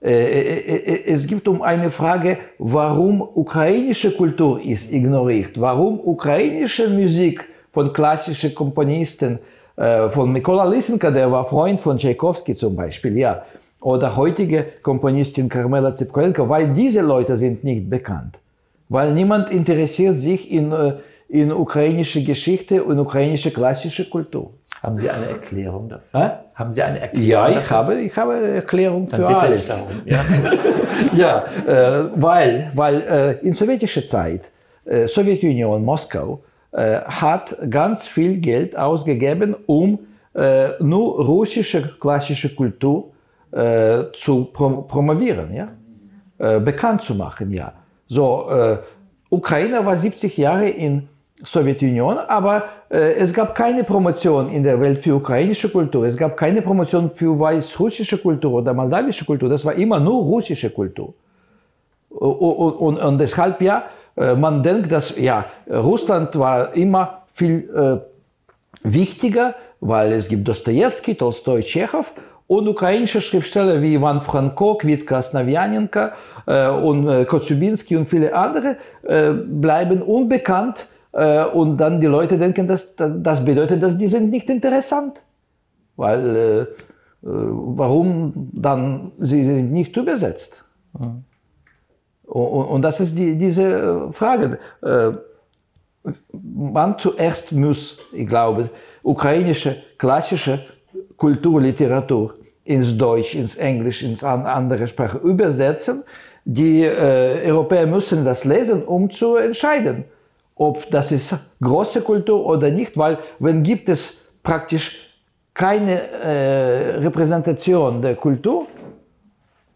[SPEAKER 3] Äh, äh, äh, es geht um eine Frage, warum ukrainische Kultur ist ignoriert, warum ukrainische Musik von klassischen Komponisten, von Mikola Lysenko, der war Freund von Tchaikovsky zum Beispiel, ja, oder heutige Komponistin Carmela Zipkolenko, weil diese Leute sind nicht bekannt, weil niemand interessiert sich in in ukrainische Geschichte und ukrainische klassische Kultur.
[SPEAKER 2] Haben Sie eine Erklärung dafür? Hä?
[SPEAKER 3] Haben Sie eine Erklärung? Ja, ich dafür? habe, ich habe Erklärung Dann für alles. Darum, <laughs> ja, ja äh, weil, weil äh, in sowjetischer Zeit, äh, Sowjetunion, Moskau, äh, hat ganz viel Geld ausgegeben, um äh, nur russische klassische Kultur äh, zu prom promovieren, ja? bekannt zu machen. Ja. So, Ukraine war 70 Jahre in Sowjetunion, aber äh, es gab keine Promotion in der Welt für ukrainische Kultur, es gab keine Promotion für weißrussische Kultur oder moldawische Kultur, das war immer nur russische Kultur. Und, und, und deshalb ja, man denkt, dass ja, Russland war immer viel äh, wichtiger, weil es gibt Dostoevsky, Tolstoi, Tschechow und ukrainische Schriftsteller wie Ivan Franko, Kwitka Snavianenko äh, und äh, Kotzubinski und viele andere äh, bleiben unbekannt äh, und dann die Leute denken, dass das bedeutet, dass die sind nicht interessant, weil äh, äh, warum dann sie sind nicht übersetzt? Mhm. Und, und, das ist die, diese Frage. man zuerst muss, ich glaube, ukrainische klassische Kultur, Literatur ins Deutsch, ins Englisch, ins andere Sprache übersetzen. Die äh, Europäer müssen das lesen, um zu entscheiden, ob das ist große Kultur oder nicht, weil wenn gibt es praktisch keine äh, Repräsentation der Kultur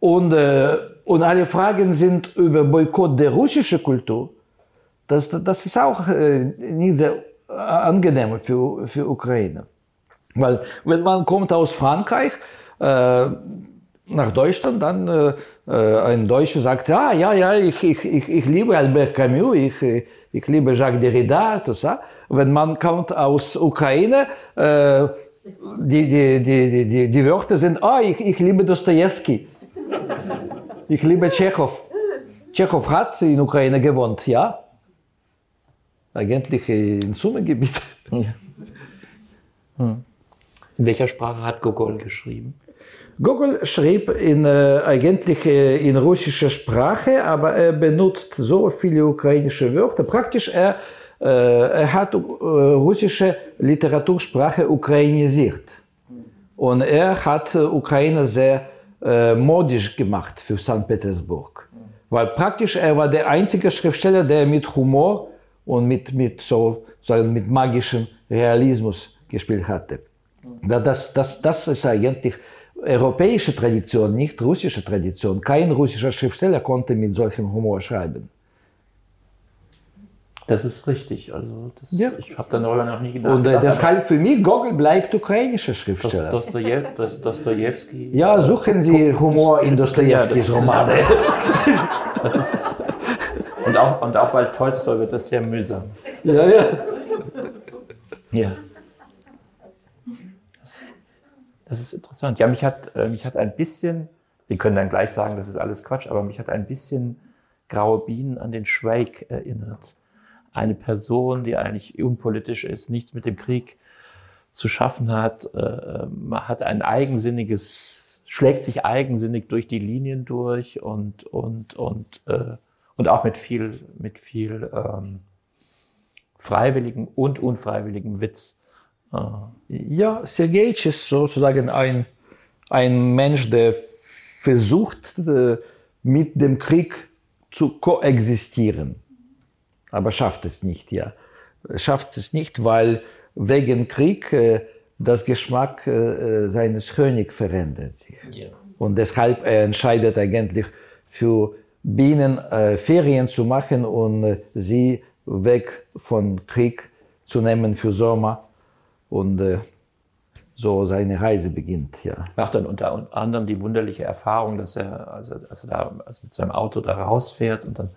[SPEAKER 3] und, äh, und alle Fragen sind über Boykott der russischen Kultur, das, das ist auch äh, nicht sehr angenehm für, für Ukraine. Weil wenn man kommt aus Frankreich äh, nach Deutschland, dann äh, äh ein Deutscher sagt, ja, ja, ja, ich, ich, ich, ich liebe Albert Camus, ich, ich liebe Jacques Derrida, tout ça. Wenn man kommt aus Ukraine, äh, die, die, die, die, die Wörter sind, ah, ich, ich liebe Dostoevsky, ich liebe Tschechow. Tschechow hat in Ukraine gewohnt, ja. Eigentlich in Summengebiet. Ja.
[SPEAKER 2] Hm. In welcher Sprache hat Gogol geschrieben?
[SPEAKER 3] Gogol schrieb in, äh, eigentlich äh, in russischer Sprache, aber er benutzt so viele ukrainische Wörter. Praktisch er, äh, er hat äh, russische Literatursprache ukrainisiert. Und er hat Ukraine sehr äh, modisch gemacht für St. Petersburg. Weil praktisch er war der einzige Schriftsteller, der mit Humor und mit, mit, so, sagen, mit magischem Realismus gespielt hatte. Das, das, das ist eigentlich europäische Tradition, nicht russische Tradition. Kein russischer Schriftsteller konnte mit solchem Humor schreiben.
[SPEAKER 2] Das ist richtig. Also das, ja. ich habe darüber noch nie
[SPEAKER 3] gedacht. Und äh, deshalb für mich Gogol bleibt ukrainischer Schriftsteller.
[SPEAKER 2] Dostojew, Dostojewski.
[SPEAKER 3] Ja, suchen Sie Humor in Dostojewskis Romane. <laughs>
[SPEAKER 2] Das ist und auch, und auch bei Tolstoi wird das sehr mühsam.
[SPEAKER 3] Ja, ja.
[SPEAKER 2] Ja. Das ist interessant. Ja, mich hat, äh, mich hat ein bisschen, Sie können dann gleich sagen, das ist alles Quatsch, aber mich hat ein bisschen Graue Bienen an den Schweig erinnert. Eine Person, die eigentlich unpolitisch ist, nichts mit dem Krieg zu schaffen hat, äh, ähm, hat ein eigensinniges, schlägt sich eigensinnig durch die Linien durch und, und, und, äh, und auch mit viel, mit viel ähm, freiwilligem und unfreiwilligem Witz.
[SPEAKER 3] Ja, Sergejitsch ist sozusagen ein, ein Mensch, der versucht, äh, mit dem Krieg zu koexistieren. Aber schafft es nicht, ja. Schafft es nicht, weil wegen Krieg äh, das Geschmack äh, seines Königs verändert sich. Ja. Und deshalb er entscheidet eigentlich für Bienen Ferien zu machen und sie weg von Krieg zu nehmen für Sommer und äh, so seine Reise beginnt. Ja.
[SPEAKER 2] Macht dann unter anderem die wunderliche Erfahrung, dass er, also, als er da also mit seinem Auto da rausfährt und dann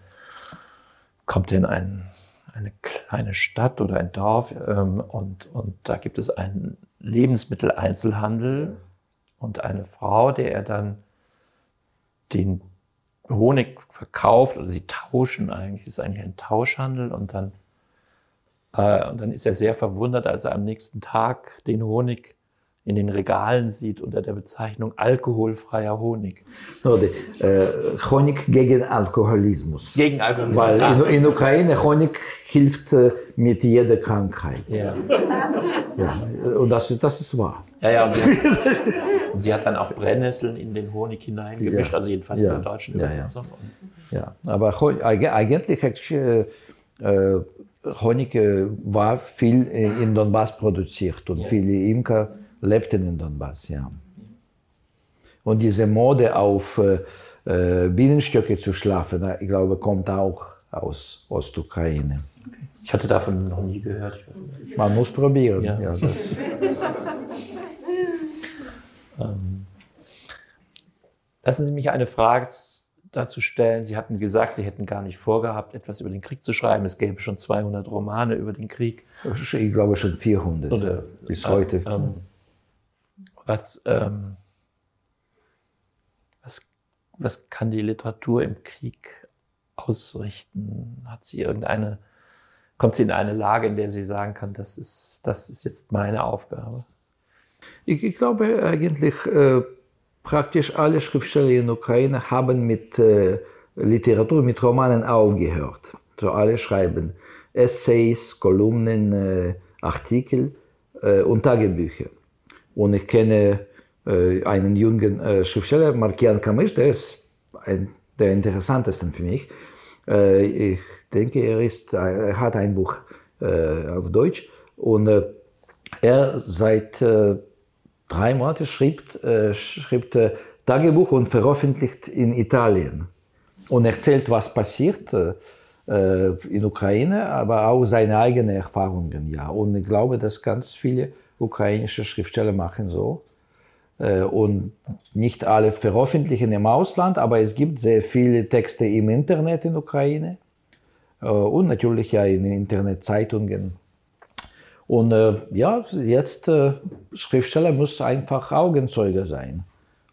[SPEAKER 2] kommt er in ein, eine kleine Stadt oder ein Dorf ähm, und, und da gibt es einen Lebensmitteleinzelhandel und eine Frau, der er dann den Honig verkauft oder sie tauschen eigentlich, das ist eigentlich ein Tauschhandel und dann und dann ist er sehr verwundert, als er am nächsten Tag den Honig in den Regalen sieht unter der Bezeichnung alkoholfreier Honig.
[SPEAKER 3] No, äh, Honig gegen Alkoholismus.
[SPEAKER 2] Gegen Alkoholismus.
[SPEAKER 3] Weil in, in Ukraine Honig hilft äh, mit jeder Krankheit.
[SPEAKER 2] Ja.
[SPEAKER 3] ja. Und das, das ist wahr.
[SPEAKER 2] Ja, ja. Und sie, hat, und sie hat dann auch Brennnesseln in den Honig hineingemischt, ja. also jedenfalls ja. in der deutschen Übersetzung.
[SPEAKER 3] Ja, ja. aber eigentlich äh, äh Honig war viel in Donbass produziert und ja. viele Imker lebten in Donbass, ja. Und diese Mode auf äh, Bienenstöcke zu schlafen, ich glaube, kommt auch aus Ostukraine.
[SPEAKER 2] Okay. Ich hatte davon noch nie gehört.
[SPEAKER 3] Man muss probieren.
[SPEAKER 2] Ja. Ja, <laughs> ähm, lassen Sie mich eine Frage dazu stellen. Sie hatten gesagt, Sie hätten gar nicht vorgehabt, etwas über den Krieg zu schreiben. Es gäbe schon 200 Romane über den Krieg.
[SPEAKER 3] Ich glaube schon 400 Oder, bis heute. Ähm,
[SPEAKER 2] was, ähm, was, was kann die Literatur im Krieg ausrichten? Hat sie irgendeine, kommt sie in eine Lage, in der sie sagen kann, das ist, das ist jetzt meine Aufgabe?
[SPEAKER 3] Ich, ich glaube eigentlich, äh, praktisch alle Schriftsteller in der Ukraine haben mit äh, Literatur, mit Romanen aufgehört. So alle schreiben Essays, Kolumnen, äh, Artikel äh, und Tagebücher. Und ich kenne äh, einen jungen äh, Schriftsteller, Markian Kamisch, der ist ein, der interessantesten für mich. Äh, ich denke, er, ist, er hat ein Buch auf Deutsch und er seit drei Monate schrieb, äh, schrieb äh, Tagebuch und veröffentlicht in Italien und erzählt, was passiert äh, äh, in Ukraine, aber auch seine eigenen Erfahrungen. Ja. Und ich glaube, dass ganz viele ukrainische Schriftsteller machen so. Äh, und nicht alle veröffentlichen im Ausland, aber es gibt sehr viele Texte im Internet in Ukraine äh, und natürlich ja in Internetzeitungen und äh, ja, jetzt äh, Schriftsteller muss einfach Augenzeuge sein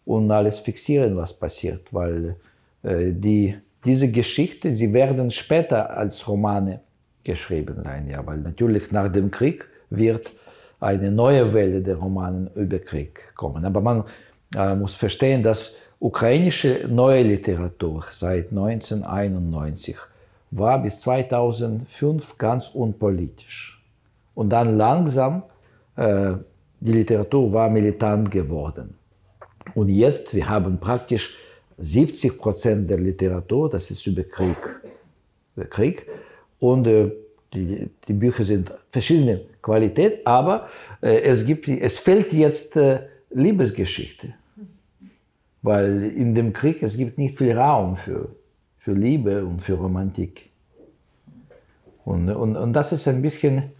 [SPEAKER 3] und alles fixieren, was passiert, weil äh, die, diese Geschichte, sie werden später als Romane geschrieben sein, ja, weil natürlich nach dem Krieg wird eine neue Welle der Romanen über Krieg kommen. Aber man äh, muss verstehen, dass ukrainische neue Literatur seit 1991 war bis 2005 ganz unpolitisch. Und dann langsam, äh, die Literatur war militant geworden. Und jetzt, wir haben praktisch 70 Prozent der Literatur, das ist über Krieg. Über Krieg. Und äh, die, die, Bücher sind verschiedene Qualität, aber äh, es, gibt, es fehlt jetzt äh, Liebesgeschichte. Weil in dem Krieg es gibt nicht viel Raum für, für Liebe und für Romantik. Und, und, und das ist ein bisschen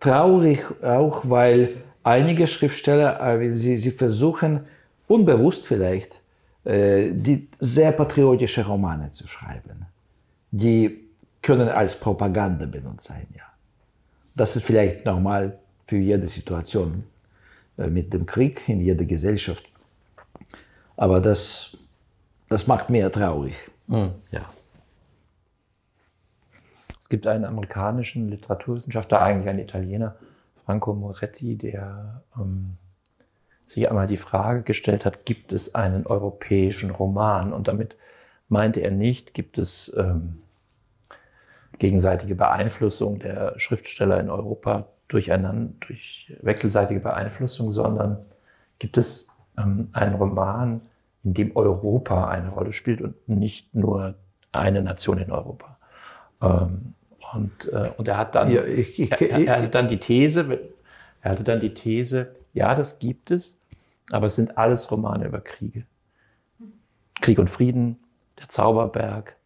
[SPEAKER 3] traurig auch, weil einige Schriftsteller, äh, sie, sie versuchen, unbewusst vielleicht, äh, die sehr patriotische Romane zu schreiben. Die können als Propaganda benutzt sein, ja. Das ist vielleicht normal für jede Situation äh, mit dem Krieg in jeder Gesellschaft. Aber das, das macht mehr traurig. Mhm. Ja
[SPEAKER 2] gibt einen amerikanischen Literaturwissenschaftler, eigentlich ein Italiener, Franco Moretti, der ähm, sich einmal die Frage gestellt hat, gibt es einen europäischen Roman? Und damit meinte er nicht, gibt es ähm, gegenseitige Beeinflussung der Schriftsteller in Europa durcheinander, durch wechselseitige Beeinflussung, sondern gibt es ähm, einen Roman, in dem Europa eine Rolle spielt und nicht nur eine Nation in Europa. Ähm, und, äh, und er hat dann, ja, ich, ich, er, er, hatte dann die These, er hatte dann die These, ja, das gibt es, aber es sind alles Romane über Kriege. Krieg und Frieden, der Zauberberg,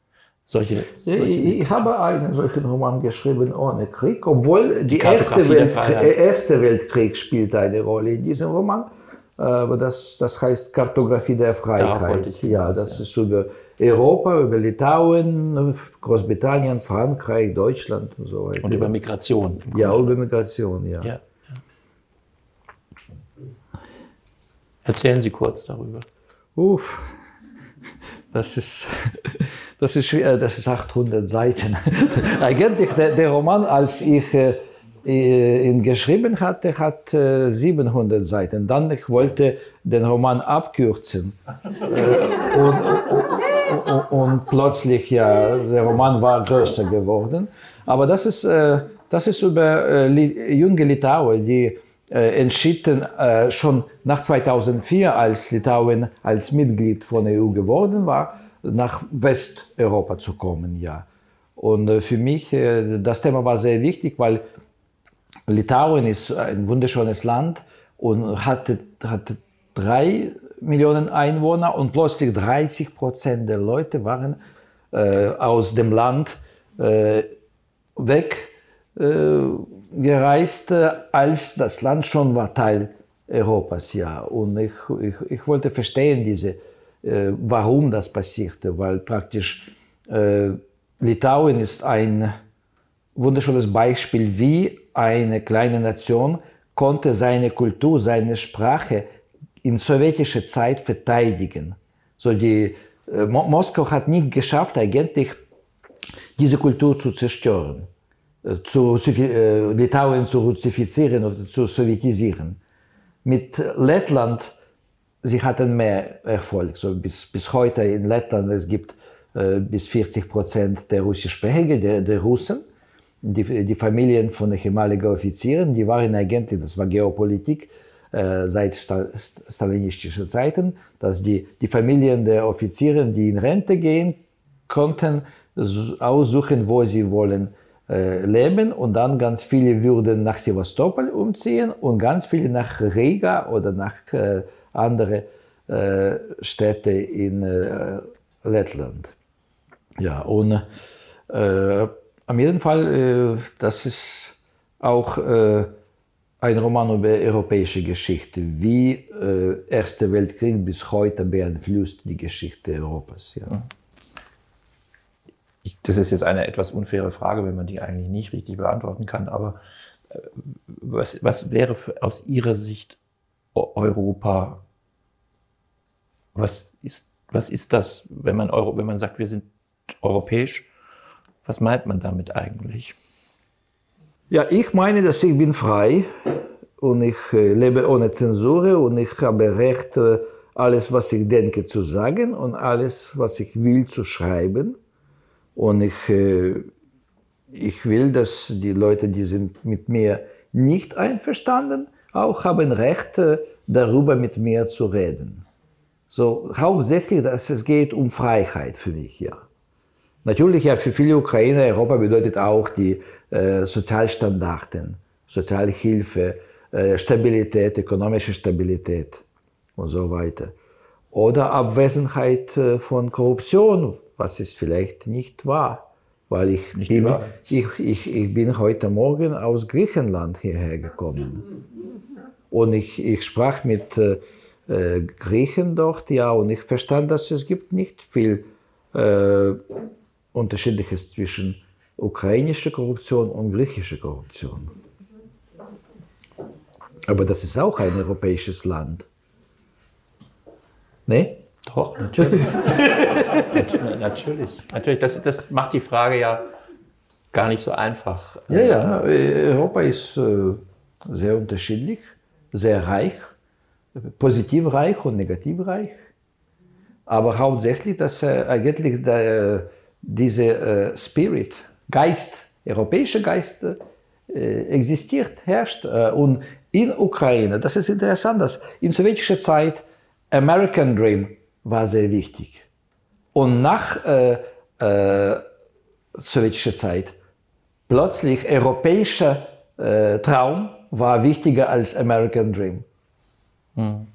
[SPEAKER 2] solche.
[SPEAKER 3] solche ich habe einen solchen Roman geschrieben ohne Krieg, obwohl die, die erste, Welt, erste Weltkrieg spielt eine Rolle in diesem Roman. Aber das, das heißt Kartografie der Freiheit. ja, das ist über Europa, über Litauen, Großbritannien, Frankreich, Deutschland und so weiter.
[SPEAKER 2] Und über Migration.
[SPEAKER 3] Ja, über Migration, ja. ja.
[SPEAKER 2] Erzählen Sie kurz darüber.
[SPEAKER 3] Uff, das ist, <laughs> das ist schwer, das ist 800 Seiten. <laughs> Eigentlich der, der Roman, als ich äh, ihn geschrieben hatte, hat 700 äh, Seiten. Dann ich wollte den Roman abkürzen. <laughs> Äh, und, und, plötzlich, ja, der Roman war größer geworden. Aber das ist, äh, das ist über junge Litauer, die entschieden schon nach 2004, als Litauen als Mitglied von der EU geworden war, nach Westeuropa zu kommen, ja. Und für mich, das Thema war sehr wichtig, weil Litauen ist ein wunderschönes Land und hatte, hatte drei Millionen Einwohner und plötzlich 30 Prozent der Leute waren äh, aus dem Land äh, weggereist, äh, als das Land schon war Teil Europas. Ja. Und ich, ich, ich wollte verstehen diese äh, warum das passierte, weil praktisch äh, Litauen ist ein wunderschönes Beispiel, wie eine kleine Nation konnte seine Kultur, seine Sprache in sowjetischer Zeit verteidigen. So die äh, Moskau hat nicht geschafft, eigentlich diese Kultur zu zerstören, äh, zu, äh, Litauen zu russifizieren oder zu sowjetisieren. Mit Lettland, sie hatten mehr Erfolg. So bis, bis heute in Lettland, es gibt äh, bis 40 Prozent der russischsprachigen, der, der Russen. Die, die Familien von ehemaligen Offizieren, die waren eigentlich, das war Geopolitik, seit stalinistischen Zeiten, dass die, die Familien der Offiziere, die in Rente gehen, konnten aussuchen, wo sie wollen äh, leben und dann ganz viele würden nach Sevastopol umziehen und ganz viele nach Riga oder nach äh, andere äh, Städte in äh, Lettland. Ja, und äh, am jeden Fall, äh, das ist auch äh, ein Roman über europäische Geschichte, wie äh, Erster Weltkrieg bis heute beeinflusst die Geschichte Europas. Ja.
[SPEAKER 2] Ich, das ist jetzt eine etwas unfaire Frage, wenn man die eigentlich nicht richtig beantworten kann, aber äh, was, was wäre für, aus Ihrer Sicht Europa? Was ist, was ist das, wenn man, Euro, wenn man sagt, wir sind europäisch? Was meint man damit eigentlich?
[SPEAKER 3] Ja, ich meine, dass ich bin frei und ich äh, lebe ohne Zensur und ich habe Recht, äh, alles, was ich denke, zu sagen und alles, was ich will, zu schreiben. Und ich, äh, ich will, dass die Leute, die sind mit mir nicht einverstanden, auch haben Recht, darüber mit mir zu reden. So hauptsächlich, dass es geht um Freiheit für mich, ja. Natürlich, ja, für viele Ukrainer, Europa bedeutet auch die Sozialstandarten, Sozialhilfe, äh, Stabilität, ökonomische Stabilität und so weiter. Oder Abwesenheit äh, von Korruption, was ist vielleicht nicht wahr. Weil ich, nicht bin, ich, ich, ich bin heute Morgen aus Griechenland hierher gekommen. Und ich, ich sprach mit äh, Griechen dort, ja, und ich verstand, dass es gibt nicht viel äh, Unterschiedliches zwischen ukrainische Korruption und griechische Korruption. Aber das ist auch ein europäisches Land.
[SPEAKER 2] Ne? Doch, <laughs> natürlich. natürlich. Natürlich. Das, das macht die Frage ja gar nicht so einfach.
[SPEAKER 3] Ja, ja. Europa ist äh, sehr unterschiedlich, sehr reich, positiv reich und negativ reich. Aber hauptsächlich, dass äh, eigentlich der, diese Spirit, Geist, europäischer Geist äh, existiert, herrscht. Äh, und in Ukraine, das ist interessant, dass in sowjetischer Zeit American Dream war sehr wichtig. Und nach äh, äh, sowjetischer Zeit plötzlich europäischer äh, Traum war wichtiger als American Dream. Mhm.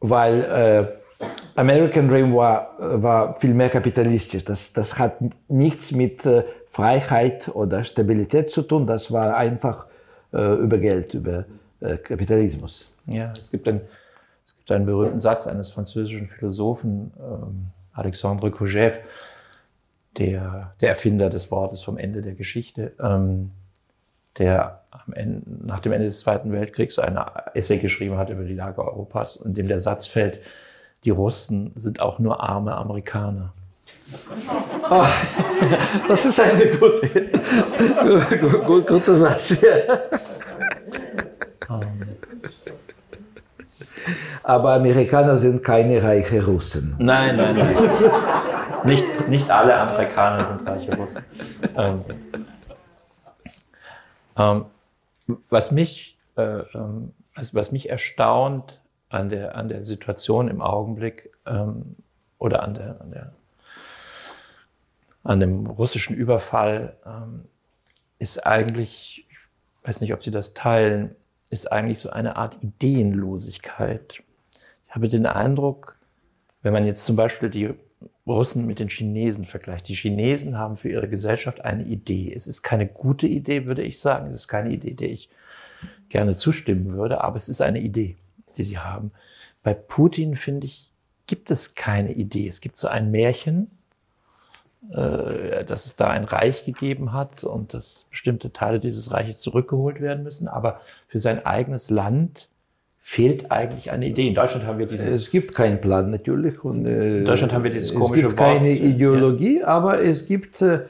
[SPEAKER 3] Weil äh, American Dream war, war viel mehr kapitalistisch. Das, das hat nichts mit Freiheit oder Stabilität zu tun. Das war einfach äh, über Geld, über äh, Kapitalismus.
[SPEAKER 2] Ja, es gibt, ein, es gibt einen berühmten Satz eines französischen Philosophen, ähm, Alexandre Kojève, der, der Erfinder des Wortes vom Ende der Geschichte, ähm, der Ende, nach dem Ende des Zweiten Weltkriegs eine Essay geschrieben hat über die Lage Europas, in dem der Satz fällt, die Russen sind auch nur arme Amerikaner.
[SPEAKER 3] Oh, <laughs> das ist eine gute, <laughs> gut, guter Satz. Aber Amerikaner sind keine reichen Russen.
[SPEAKER 2] Nein, nein, nein. Nicht, nicht alle Amerikaner sind reiche Russen. Ähm, ähm, was, mich, äh, ähm, was, was mich erstaunt an der, an der Situation im Augenblick ähm, oder an, der, an, der, an dem russischen Überfall ähm, ist eigentlich, ich weiß nicht, ob Sie das teilen, ist eigentlich so eine Art Ideenlosigkeit. Ich habe den Eindruck, wenn man jetzt zum Beispiel die Russen mit den Chinesen vergleicht. Die Chinesen haben für ihre Gesellschaft eine Idee. Es ist keine gute Idee, würde ich sagen. Es ist keine Idee, der ich gerne zustimmen würde, aber es ist eine Idee die sie haben. Bei Putin finde ich, gibt es keine Idee. Es gibt so ein Märchen, dass es da ein Reich gegeben hat und dass bestimmte Teile dieses Reiches zurückgeholt werden müssen. Aber für sein eigenes Land fehlt eigentlich eine Idee. In Deutschland haben wir diese.
[SPEAKER 3] Es gibt keinen Plan natürlich. Und,
[SPEAKER 2] äh, in Deutschland haben wir dieses komische
[SPEAKER 3] Es gibt Wort, keine Ideologie, ja. aber es gibt äh,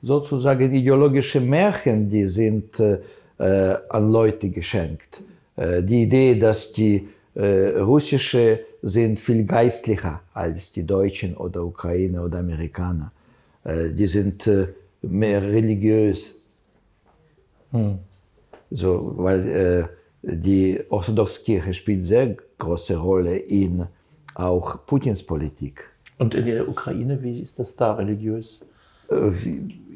[SPEAKER 3] sozusagen ideologische Märchen, die sind äh, äh an Leute geschenkt. Äh, die Idee, dass die äh, russische sind viel geistlicher als die Deutschen oder Ukrainer oder Amerikaner. Die sind mehr religiös. Hm. So, weil die Orthodoxkirche spielt sehr große Rolle in auch Putins Politik.
[SPEAKER 2] Und in der Ukraine, wie ist das da religiös?
[SPEAKER 3] Äh,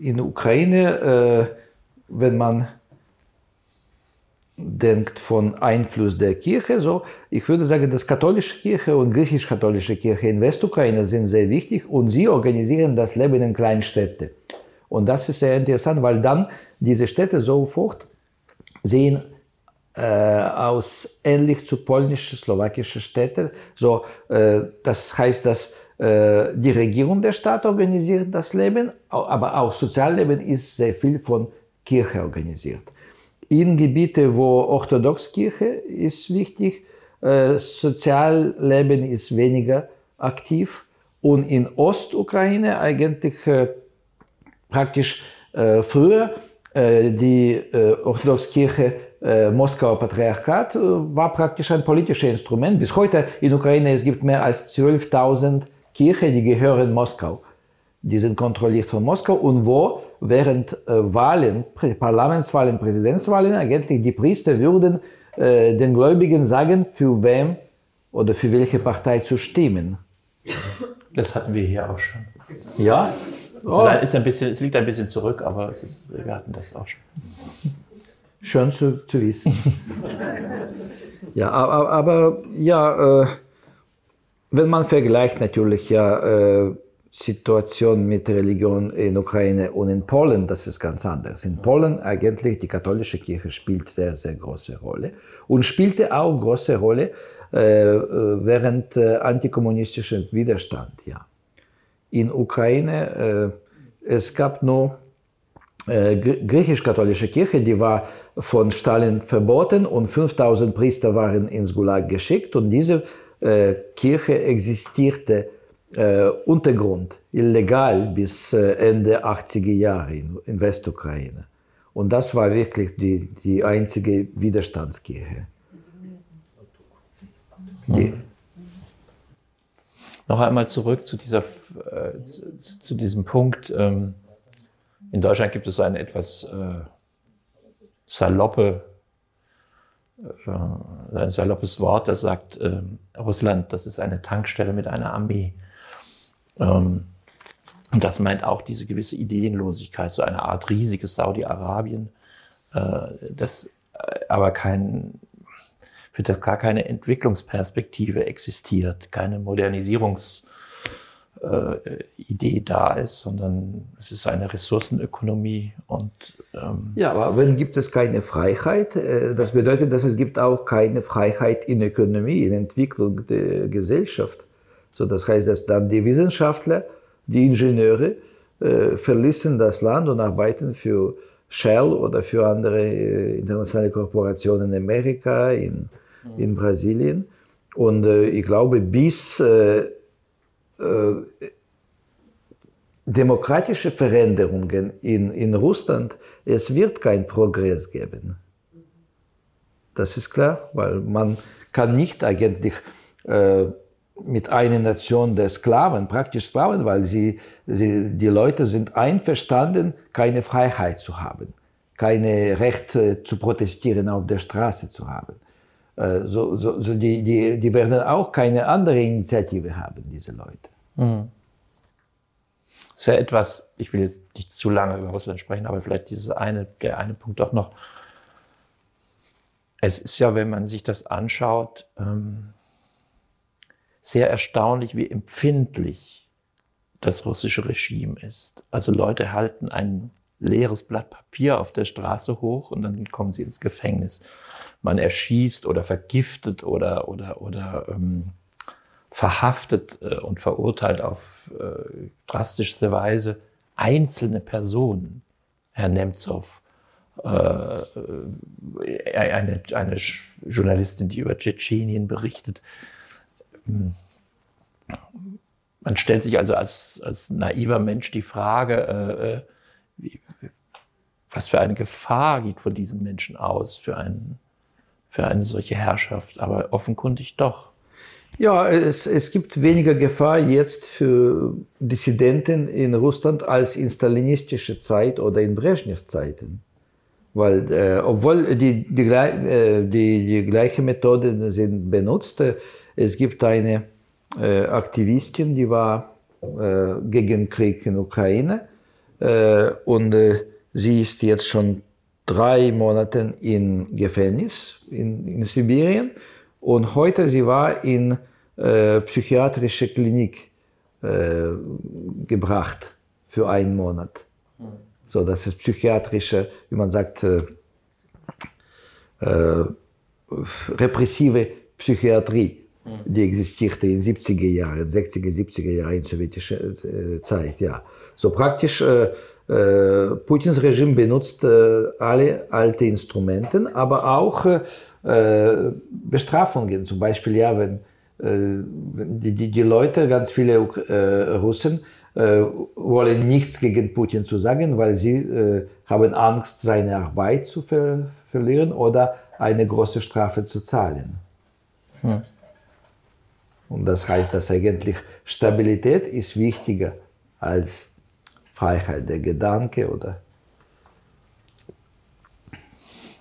[SPEAKER 3] in der Ukraine, äh, wenn man denkt von Einfluss der Kirche, so ich würde sagen, dass katholische Kirche und griechisch-katholische Kirche in Westukraine sind sehr wichtig und sie organisieren das Leben in kleinen Städten. Und das ist sehr interessant, weil dann diese Städte sofort sehen äh, aus ähnlich zu polnischen, slowakischen Städten. So, äh, das heißt, dass äh, die Regierung der Stadt organisiert das Leben, aber auch Sozialleben ist sehr viel von Kirche organisiert. In Gebieten, wo Orthodoxkirche ist wichtig, äh, Sozialleben ist weniger aktiv und in Ostukraine eigentlich äh, praktisch äh, früher die Orthodoxkirche Moskauer Patriarchat war praktisch ein politisches Instrument. Bis heute in Ukraine es gibt mehr als 12.000 Kirchen, die gehören Moskau. Die sind kontrolliert von Moskau und wo während äh, Wahlen, Parlamentswahlen, Präsidentswahlen eigentlich die Priester würden äh, den Gläubigen sagen, für wem oder für welche Partei zu stimmen.
[SPEAKER 2] Das hatten wir hier auch schon.
[SPEAKER 3] Ja?
[SPEAKER 2] Es, ist ein, ist ein bisschen, es liegt ein bisschen zurück, aber es ist, wir hatten das auch schon.
[SPEAKER 3] Schön zu, zu wissen. ja, aber, aber ja, äh, wenn man vergleicht natürlich ja äh, Situation mit Religion in Ukraine und in Polen, das ist ganz anders. In Polen eigentlich die katholische Kirche spielt sehr, sehr große Rolle und spielte auch große Rolle äh, äh während äh, antikommunistischen Widerstand. Ja. In Ukraine äh, es gab nur äh, griechisch-katholische Kirche, die war von Stalin verboten und 5000 Priester waren ins Gulag geschickt und diese äh, Kirche existierte äh, Untergrund, illegal bis äh, Ende 80er Jahre in, in Westukraine. Und das war wirklich die, die einzige Widerstandskirche.
[SPEAKER 2] Die, noch einmal zurück zu, dieser, äh, zu, zu, diesem Punkt. Ähm, in Deutschland gibt es eine etwas äh, saloppe, äh, ein saloppes Wort, das sagt, äh, Russland, das ist eine Tankstelle mit einer Armee. Ähm, und das meint auch diese gewisse Ideenlosigkeit, so eine Art riesiges Saudi-Arabien, äh, das äh, aber kein, für das gar keine Entwicklungsperspektive existiert, keine Modernisierungs- äh, da ist, sondern es ist eine Ressourcenökonomie und
[SPEAKER 3] ähm ja, aber wenn gibt es keine Freiheit, äh, das bedeutet, dass es gibt auch keine Freiheit in Ökonomie, in Entwicklung der Gesellschaft. So, das heißt, dass dann die Wissenschaftler, die Ingenieure äh, verlassen das Land und arbeiten für Shell oder für andere äh, internationale Korporationen in Amerika, in, in Brasilien. Und äh, ich glaube, bis äh, äh, demokratische Veränderungen in, in Russland, es wird kein Progress geben. Das ist klar, weil man kann nicht eigentlich äh, mit einer Nation der Sklaven, praktisch Sklaven, weil sie, sie, die Leute sind einverstanden, keine Freiheit zu haben, keine Rechte zu protestieren auf der Straße zu haben. Äh, so, so, so die, die, die werden auch keine andere Initiative haben, diese Leute. Mhm.
[SPEAKER 2] Das ist ja etwas, ich will jetzt nicht zu lange über Russland sprechen, aber vielleicht dieses eine, der eine Punkt doch noch. Es ist ja, wenn man sich das anschaut, ähm, sehr erstaunlich, wie empfindlich das russische Regime ist. Also Leute halten ein leeres Blatt Papier auf der Straße hoch und dann kommen sie ins Gefängnis. Man erschießt oder vergiftet oder, oder, oder ähm, verhaftet äh, und verurteilt auf äh, drastischste Weise einzelne Personen. Herr Nemtsov, äh, eine, eine Journalistin, die über Tschetschenien berichtet. Man stellt sich also als, als naiver Mensch die Frage, wie, was für eine Gefahr geht von diesen Menschen aus für, einen, für eine solche Herrschaft, aber offenkundig doch.
[SPEAKER 3] Ja, es, es gibt weniger Gefahr jetzt für Dissidenten in Russland als in stalinistischer Zeit oder in Brezhnev-Zeiten. Weil, äh, obwohl die, die, äh, die, die gleiche Methode sind benutzt, äh, es gibt eine äh, Aktivistin, die war äh, gegen Krieg in Ukraine äh, und sie ist jetzt schon drei Monate im Gefängnis in, in Sibirien und heute sie war in äh, psychiatrische Klinik äh, gebracht für einen Monat. So, das ist psychiatrische, wie man sagt, äh, äh repressive Psychiatrie. Die existierte in 70er Jahren, 60er, 70er Jahren in sowjetischer äh, Zeit. Ja. So praktisch äh, äh, Putins Regime benutzt äh, alle alte Instrumente, aber auch äh, Bestrafungen. Zum Beispiel, ja, wenn die, die, die Leute, ganz viele Russen, wollen nichts gegen Putin zu sagen, weil sie haben Angst, seine Arbeit zu ver verlieren oder eine große Strafe zu zahlen. Hm. Und das heißt, dass eigentlich Stabilität ist wichtiger als Freiheit der Gedanke oder.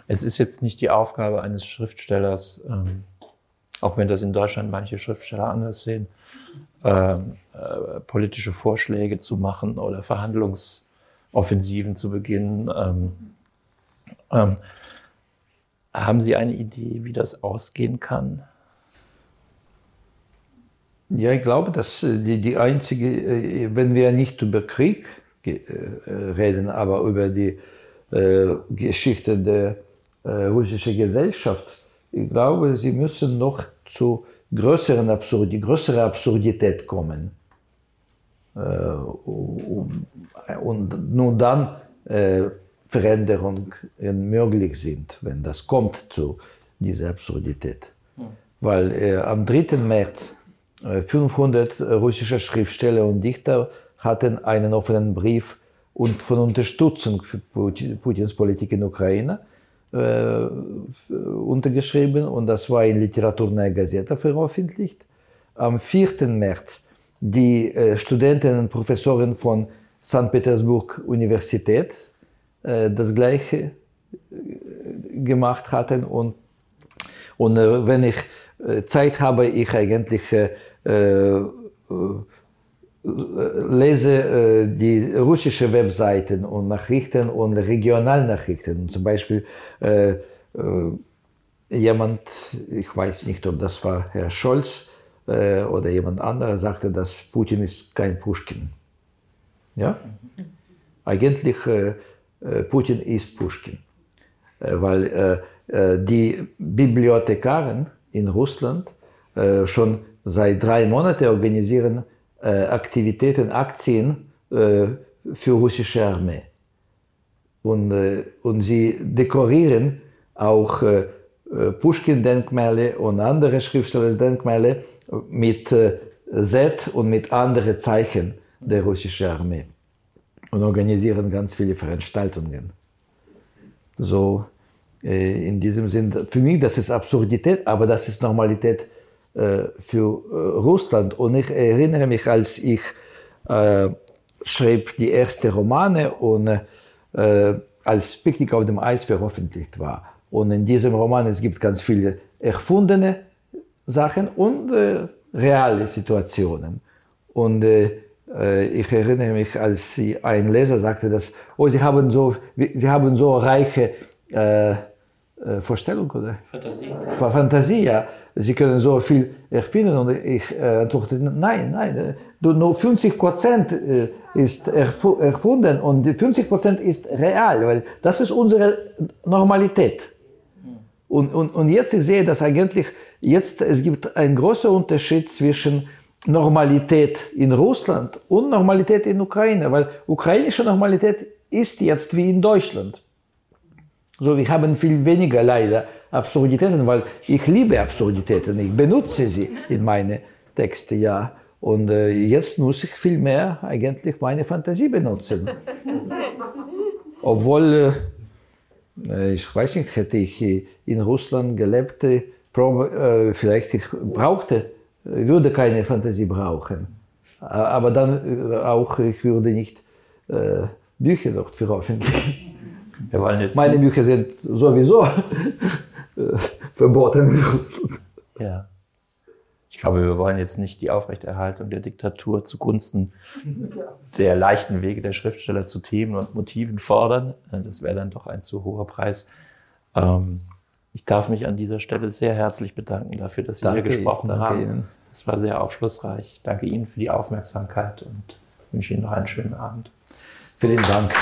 [SPEAKER 2] Es ist jetzt nicht die Aufgabe eines Schriftstellers, ähm, auch wenn das in Deutschland manche Schriftsteller anders sehen, ähm, äh, politische Vorschläge zu machen oder Verhandlungsoffensiven zu beginnen. Ähm, ähm haben Sie eine Idee, wie das ausgehen kann?
[SPEAKER 3] Ja, ich glaube, dass äh, die, die einzige, äh, wenn wir nicht über Krieg äh, reden, aber über die äh, Geschichte der äh, russischen Gesellschaft. Ich glaube, sie müssen noch zu größeren Absurdi größere Absurdität kommen. Äh, und nur dann Veränderungen möglich sind, wenn das kommt zu dieser Absurdität. Weil am 3. März 500 russische Schriftsteller und Dichter hatten einen offenen Brief und von Unterstützung für Putins Politik in Ukraine äh, untergeschrieben und das war in Literaturnaja Gazeta veröffentlicht. Am 4. März die äh, Studentinnen und Professoren von St. Petersburg Universität äh, das gleiche äh, gemacht hatten und, und äh, wenn ich äh, Zeit habe, ich eigentlich lese äh, die russische Webseiten und Nachrichten und Regionalnachrichten. Zum Beispiel äh, äh, jemand, ich weiß nicht, ob das war Herr Scholz äh, oder jemand anderer, sagte, dass Putin ist kein Pushkin. Ja? Eigentlich äh, äh, Putin ist Pushkin, weil die Bibliothekaren in Russland schon seit drei Monaten organisieren äh, Aktivitäten, Aktien äh, für russische Armee. Und, äh, und sie dekorieren auch Pushkin-Denkmäler und andere Schriftsteller-Denkmäler mit Z und mit anderen Zeichen der russischen Armee und organisieren ganz viele Veranstaltungen. So in diesem Sinn, für mich das ist Absurdität, aber das ist Normalität äh, für äh, Russland. Und ich erinnere mich, als ich äh, schrieb die erste Romane und äh, als Picknick auf dem Eis veröffentlicht war. Und in diesem Roman es gibt ganz viele erfundene Sachen und äh, reale Situationen. Und äh, ich erinnere mich, als ein Leser sagte, dass oh, sie haben so, sie haben so reiche äh, Vorstellung oder? Fantasie. Fantasie, ja. Sie können so viel erfinden und ich äh, antworte, nein, nein, äh, nur 50 Prozent äh, ist erfunden und 50 Prozent ist real, weil das ist unsere Normalität. Hm. Und, und, und jetzt ich sehe, dass eigentlich jetzt es gibt einen großen Unterschied zwischen Normalität in Russland und Normalität in Ukraine, weil ukrainische Normalität ist jetzt wie in Deutschland. So, wir haben viel weniger leider Absurditäten, weil ich liebe Absurditäten, ich benutze sie in meine Texte, ja. Und äh, jetzt muss ich viel mehr eigentlich meine Fantasie benutzen. <laughs> Obwohl, äh, ich weiß nicht, hätte ich in Russland gelebt, äh, vielleicht ich brauchte, würde keine Fantasie brauchen. Aber dann auch, ich würde nicht äh, Bücher dort veröffentlichen. Meine Bücher sind sowieso verboten in Russland.
[SPEAKER 2] Ja. Ich glaube, wir wollen jetzt nicht die Aufrechterhaltung der Diktatur zugunsten der leichten Wege der Schriftsteller zu Themen und Motiven fordern. Das wäre dann doch ein zu hoher Preis. Ähm, ich darf mich an dieser Stelle sehr herzlich bedanken dafür, dass Sie danke hier gesprochen Ihnen, haben. Ihnen. Es war sehr aufschlussreich. Danke Ihnen für die Aufmerksamkeit und wünsche Ihnen noch einen schönen Abend.
[SPEAKER 3] Vielen Dank.